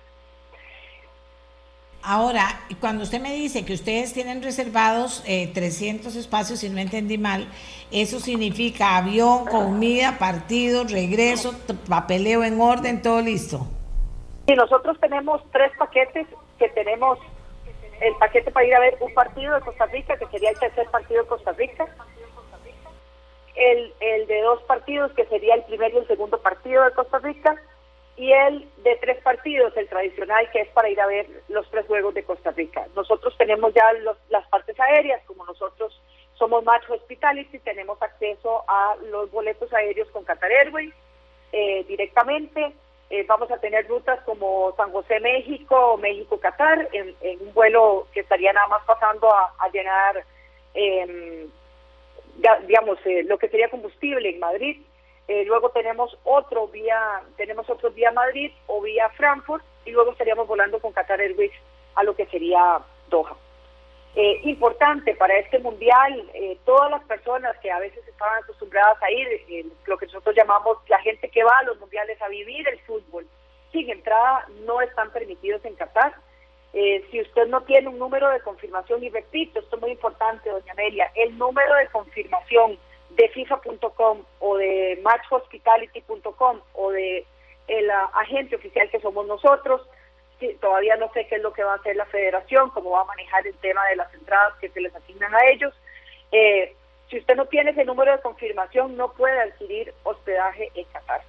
Ahora, cuando usted me dice que ustedes tienen reservados eh, 300 espacios, si no entendí mal, eso significa avión, comida, partido, regreso, papeleo en orden, todo listo. Y nosotros tenemos tres paquetes que tenemos el paquete para ir a ver un partido de Costa Rica, que sería el tercer partido de Costa Rica, el, el de dos partidos, que sería el primer y el segundo partido de Costa Rica, y el de tres partidos, el tradicional, que es para ir a ver los tres juegos de Costa Rica. Nosotros tenemos ya las partes aéreas, como nosotros somos Match Hospitality, tenemos acceso a los boletos aéreos con Qatar Airways eh, directamente. Eh, vamos a tener rutas como San José, México, México-Qatar, en, un vuelo que estaría nada más pasando a, llenar eh, digamos, eh, lo que sería combustible en Madrid. Eh, luego tenemos otro vía, tenemos otro vía Madrid o vía Frankfurt y luego estaríamos volando con Qatar Airways a lo que sería Doha. Eh, importante para este mundial, todas las personas que a veces estaban acostumbradas a ir, lo que nosotros llamamos la gente que va a los mundiales a vivir el fútbol, sin entrada no están permitidos en Qatar. Eh, si usted no tiene un número de confirmación, y repito, esto es muy importante, doña Amelia, el número de confirmación de FIFA.com o de matchhospitality.com o de el agente oficial que somos nosotros, todavía no sé qué es lo que va a hacer la federación, cómo va a manejar el tema de las entradas que se les asignan a ellos. Eh, si usted no tiene ese número de confirmación, no puede adquirir hospedaje en Qatar.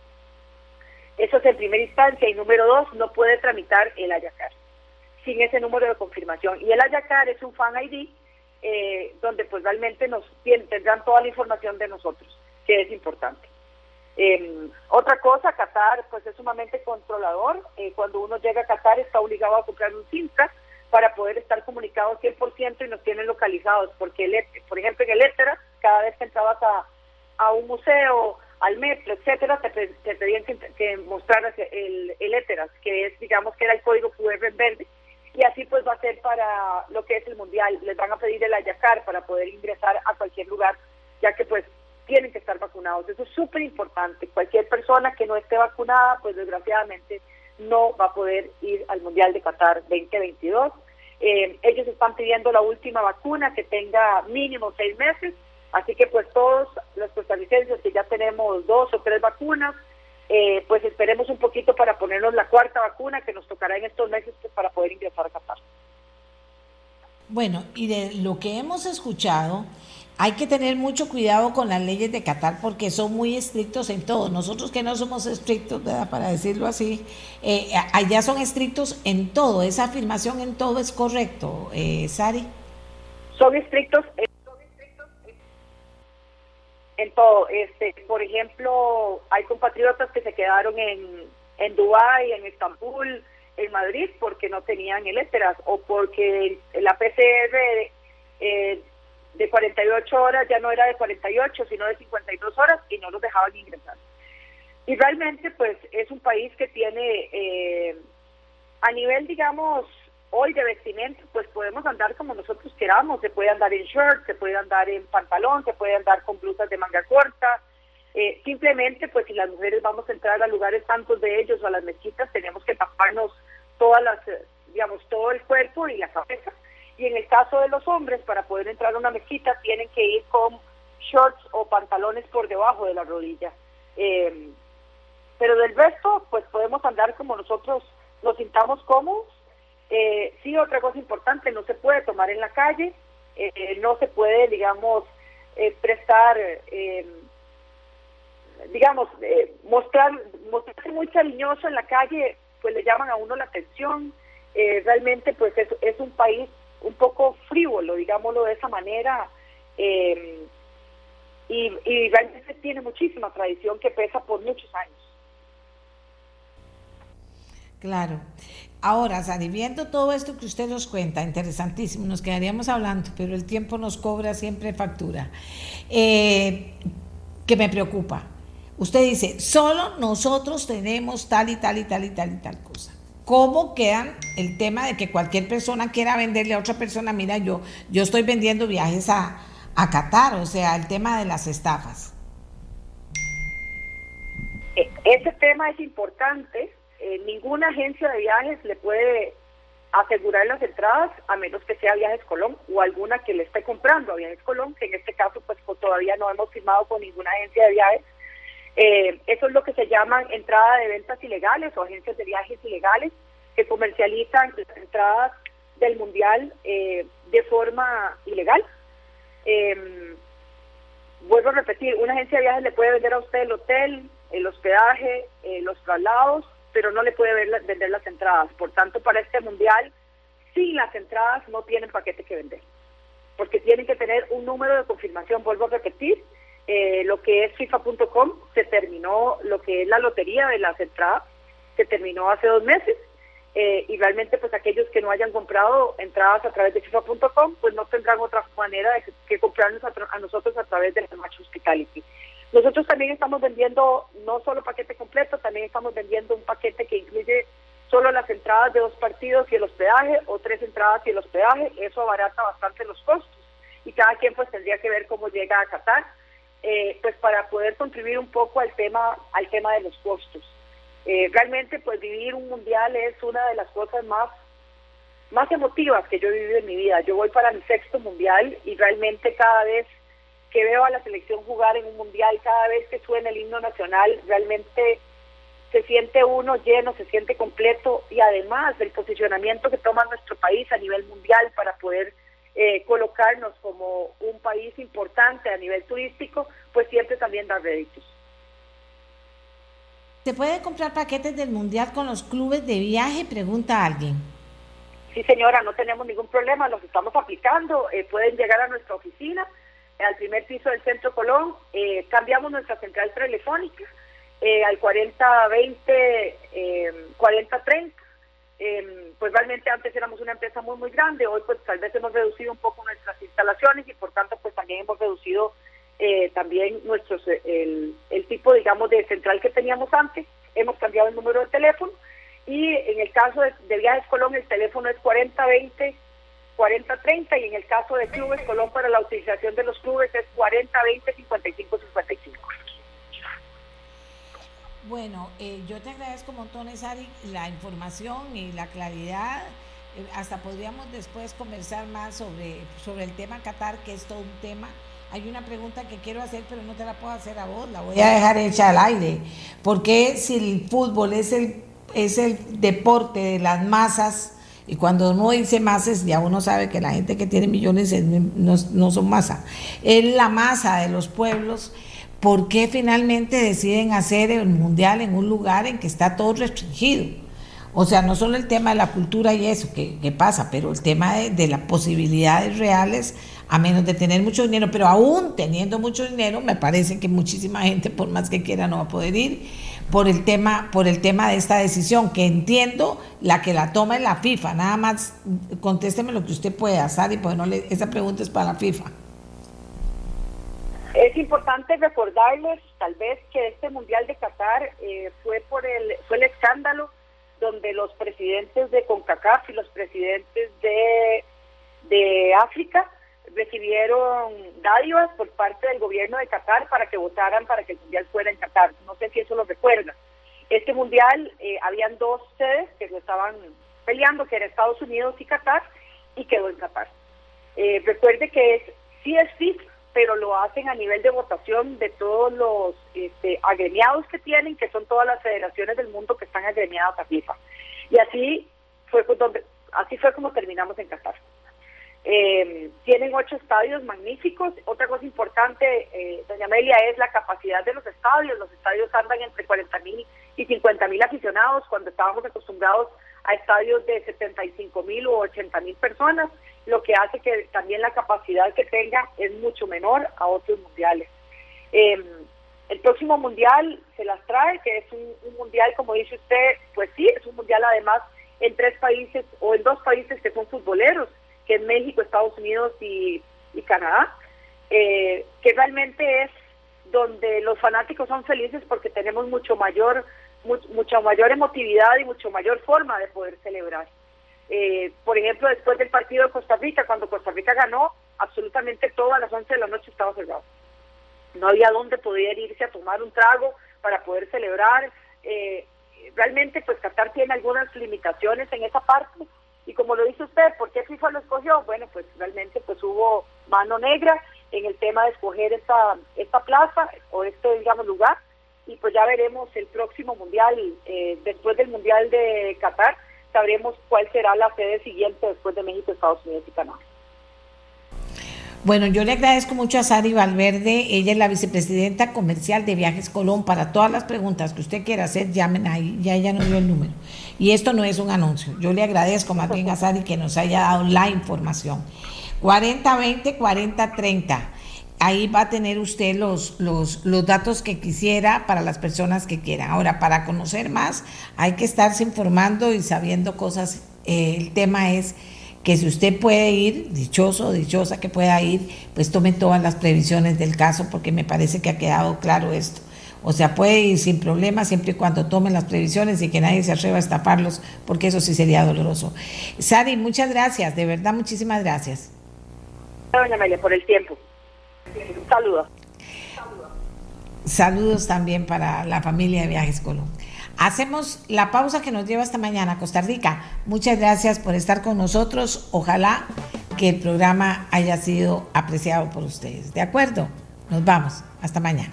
Eso es en primera instancia. Y número dos, no puede tramitar el Ayacar sin ese número de confirmación. Y el Ayacar es un fan ID eh, donde pues realmente nos tendrán toda la información de nosotros, que es importante. Eh, otra cosa, Qatar pues es sumamente controlador. Eh, cuando uno llega a Qatar está obligado a comprar un cinta para poder estar comunicado 100% y nos tienen localizados, porque el, por ejemplo en el Étera, cada vez que entrabas a, a un museo, al metro, etcétera, te, te pedían que, que mostraras el, el Éteras, que es, digamos, que era el código QR en verde, y así pues va a ser para lo que es el Mundial. Les van a pedir el Ayacar para poder ingresar a cualquier lugar, ya que pues tienen que estar vacunados. Eso es súper importante. Cualquier persona que no esté vacunada, pues desgraciadamente no va a poder ir al Mundial de Qatar 2022. Eh, ellos están pidiendo la última vacuna que tenga mínimo seis meses, así que pues todos los costarricenses que ya tenemos dos o tres vacunas, eh, pues esperemos un poquito para ponernos la cuarta vacuna que nos tocará en estos meses pues, para poder ingresar a Qatar. Bueno, y de lo que hemos escuchado, hay que tener mucho cuidado con las leyes de Qatar porque son muy estrictos en todo. Nosotros que no somos estrictos, para decirlo así, eh, allá son estrictos en todo. Esa afirmación en todo es correcto, eh, Sari. Son estrictos en, en todo. Este, por ejemplo, hay compatriotas que se quedaron en, en Dubái, en Estambul, en Madrid porque no tenían el éteras o porque la PCR eh, de 48 horas ya no era de 48, sino de 52 horas y no los dejaban ingresar. Y realmente, pues, es un país que tiene, eh, a nivel, digamos, hoy de vestimenta, pues podemos andar como nosotros queramos, se puede andar en short, se puede andar en pantalón, se puede andar con blusas de manga corta, eh, simplemente, pues, si las mujeres vamos a entrar a lugares tantos de ellos o a las mezquitas, tenemos que taparnos todas las, digamos, todo el cuerpo y la cabeza y en el caso de los hombres, para poder entrar a una mezquita, tienen que ir con shorts o pantalones por debajo de la rodilla. Eh, pero del resto, pues podemos andar como nosotros nos sintamos cómodos. Eh, sí, otra cosa importante, no se puede tomar en la calle, eh, no se puede, digamos, eh, prestar, digamos, mostrar, mostrarse muy cariñoso en la calle, pues le llaman a uno la atención. realmente, pues es un país un poco frívolo, digámoslo de esa manera, eh, y, realmente tiene muchísima tradición que pesa por muchos años. Claro. Ahora, Sari, viendo todo esto que usted nos cuenta, interesantísimo, nos quedaríamos hablando, pero el tiempo nos cobra siempre factura, eh, que me preocupa. Usted dice, solo nosotros tenemos tal y tal y tal y tal y tal cosa. ¿Cómo quedan el tema de que cualquier persona quiera venderle a otra persona? Mira, yo, yo estoy vendiendo viajes a, a Qatar, o sea, el tema de las estafas. E, ese tema es importante. Eh, ninguna agencia de viajes le puede asegurar las entradas a menos que sea Viajes Colón o alguna que le esté comprando a Viajes Colón, que en este caso pues, todavía no hemos firmado con ninguna agencia de viajes eh, eso es lo que se llaman entrada de ventas ilegales o agencias de viajes ilegales que comercializan las entradas del mundial eh, de forma ilegal. Eh, vuelvo a repetir, una agencia de viajes le puede vender a usted el hotel, el hospedaje, eh, los traslados, pero no le puede vender las entradas. Por tanto, para este mundial, sin las entradas no tienen paquete que vender, porque tienen que tener un número de confirmación, vuelvo a repetir, eh, lo que es FIFA.com, se terminó lo que es la lotería de las entradas, se terminó hace dos meses. Eh, y realmente pues aquellos que no hayan comprado entradas a través de FIFA.com pues no tendrán otra manera de que, comprarnos a, nosotros a través de la Match Hospitality. Nosotros también estamos vendiendo no solo paquete completo, también estamos vendiendo un paquete que incluye solo las entradas de dos partidos y el hospedaje o tres entradas y el hospedaje, eso abarata bastante los costos y cada quien pues tendría que ver cómo llega a Qatar eh, pues para poder contribuir un poco al tema, al tema de los costos. Eh, realmente pues vivir un mundial es una de las cosas más, más emotivas que yo he vivido en mi vida. Yo voy para mi sexto mundial y realmente cada vez que veo a la selección jugar en un mundial, cada vez que suena el himno nacional, realmente se siente uno lleno, se siente completo y además del posicionamiento que toma nuestro país a nivel mundial para poder eh, colocarnos como un país importante a nivel turístico, pues siempre también da réditos. ¿Se puede comprar paquetes del mundial con los clubes de viaje? Pregunta alguien. Sí, señora, no tenemos ningún problema, los estamos aplicando. Eh, pueden llegar a nuestra oficina, al primer piso del Centro Colón. Eh, cambiamos nuestra central telefónica eh, al 4020, eh, 4030. Eh, pues realmente antes éramos una empresa muy, muy grande, hoy pues tal vez hemos reducido un poco nuestras instalaciones y por tanto pues también hemos reducido eh, también nuestros el, el tipo, digamos, de central que teníamos antes, hemos cambiado el número de teléfono y en el caso de, de Viajes Colón el teléfono es 4020 4030 y en el caso de Clubes Colón para la utilización de los clubes es 4020 5555. Bueno, eh, yo te agradezco Sari, la información y la claridad. Eh, hasta podríamos después conversar más sobre, sobre el tema Qatar, que es todo un tema. Hay una pregunta que quiero hacer, pero no te la puedo hacer a vos, la voy a dejar hecha al aire. ¿Por qué si el fútbol es el, es el deporte de las masas, y cuando uno dice masas, ya uno sabe que la gente que tiene millones no, son masa, es la masa de los pueblos? ¿por qué finalmente deciden hacer el mundial en un lugar en que está todo restringido? O sea, no solo el tema de la cultura y eso que, que pasa, pero el tema de, de, las posibilidades reales, a menos de tener mucho dinero, pero aún teniendo mucho dinero, me parece que muchísima gente, por más que quiera, no va a poder ir por el tema, por el tema de esta decisión, que entiendo la que la toma es la FIFA. Nada más contésteme lo que usted pueda, Sari, pues no le, esa pregunta es para la FIFA. Es importante recordarles, tal vez, que este Mundial de Qatar eh, fue por el fue el escándalo donde los presidentes de CONCACAF y los presidentes de, de África recibieron dádivas por parte del gobierno de Qatar para que votaran para que el Mundial fuera en Qatar. No sé si eso lo recuerda. Este Mundial, eh, habían dos sedes que lo estaban peleando, que eran Estados Unidos y Qatar, y quedó en Qatar. Eh, recuerde que es, sí es FIFA, pero lo hacen a nivel de votación de todos los este, agremiados que tienen, que son todas las federaciones del mundo que están agremiadas a FIFA. Y así fue, donde, así fue como terminamos en Qatar. Eh, tienen ocho estadios magníficos. Otra cosa importante, eh, doña Amelia, es la capacidad de los estadios. Los estadios andan entre 40 mil y 50 mil aficionados cuando estábamos acostumbrados a estadios de 75 mil o 80 mil personas lo que hace que también la capacidad que tenga es mucho menor a otros mundiales. Eh, el próximo mundial se las trae, que es un, un, mundial, como dice usted, pues sí, es un mundial además en tres países o en dos países que son futboleros, que es México, Estados Unidos y, Canadá, eh, que realmente es donde los fanáticos son felices porque tenemos mucho mayor, much, mucha mayor emotividad y mucho mayor forma de poder celebrar. Eh, por ejemplo, después del partido de Costa Rica, cuando Costa Rica ganó, absolutamente todo a las 11 de la noche estaba cerrado. No había dónde poder irse a tomar un trago para poder celebrar. Eh, realmente, pues Qatar tiene algunas limitaciones en esa parte. Y como lo dice usted, ¿por qué FIFA lo escogió? Bueno, pues realmente pues hubo mano negra en el tema de escoger esta, esta plaza o este, digamos, lugar. Y pues ya veremos el próximo mundial, eh, después del mundial de Qatar, sabremos cuál será la sede siguiente después de México, Estados Unidos y Canadá. Bueno, yo le agradezco mucho a Sari Valverde, ella es la vicepresidenta comercial de Viajes Colón. Para todas las preguntas que usted quiera hacer, llamen ahí, ya ella nos dio el número. Y esto no es un anuncio, yo le agradezco más bien a que nos haya dado la información. 4020, 4030 ahí va a tener usted los, los, los, datos que quisiera para las personas que quieran. Ahora, para conocer más, hay que estarse informando y sabiendo cosas. Eh, el tema es que si usted puede ir, dichoso, dichosa que pueda ir, pues tome todas las previsiones del caso, porque me parece que ha quedado claro esto. O sea, puede ir sin problema siempre y cuando tome las previsiones y que nadie se atreva a estaparlos, porque eso sí sería doloroso. Sari, muchas gracias, de verdad, muchísimas gracias. Doña Amelia, por el tiempo. Saludos. Saludos también para la familia de Viajes Colón. Hacemos la pausa que nos lleva hasta mañana, Costa Rica. Muchas gracias por estar con nosotros. Ojalá que el programa haya sido apreciado por ustedes. ¿De acuerdo? Nos vamos. Hasta mañana.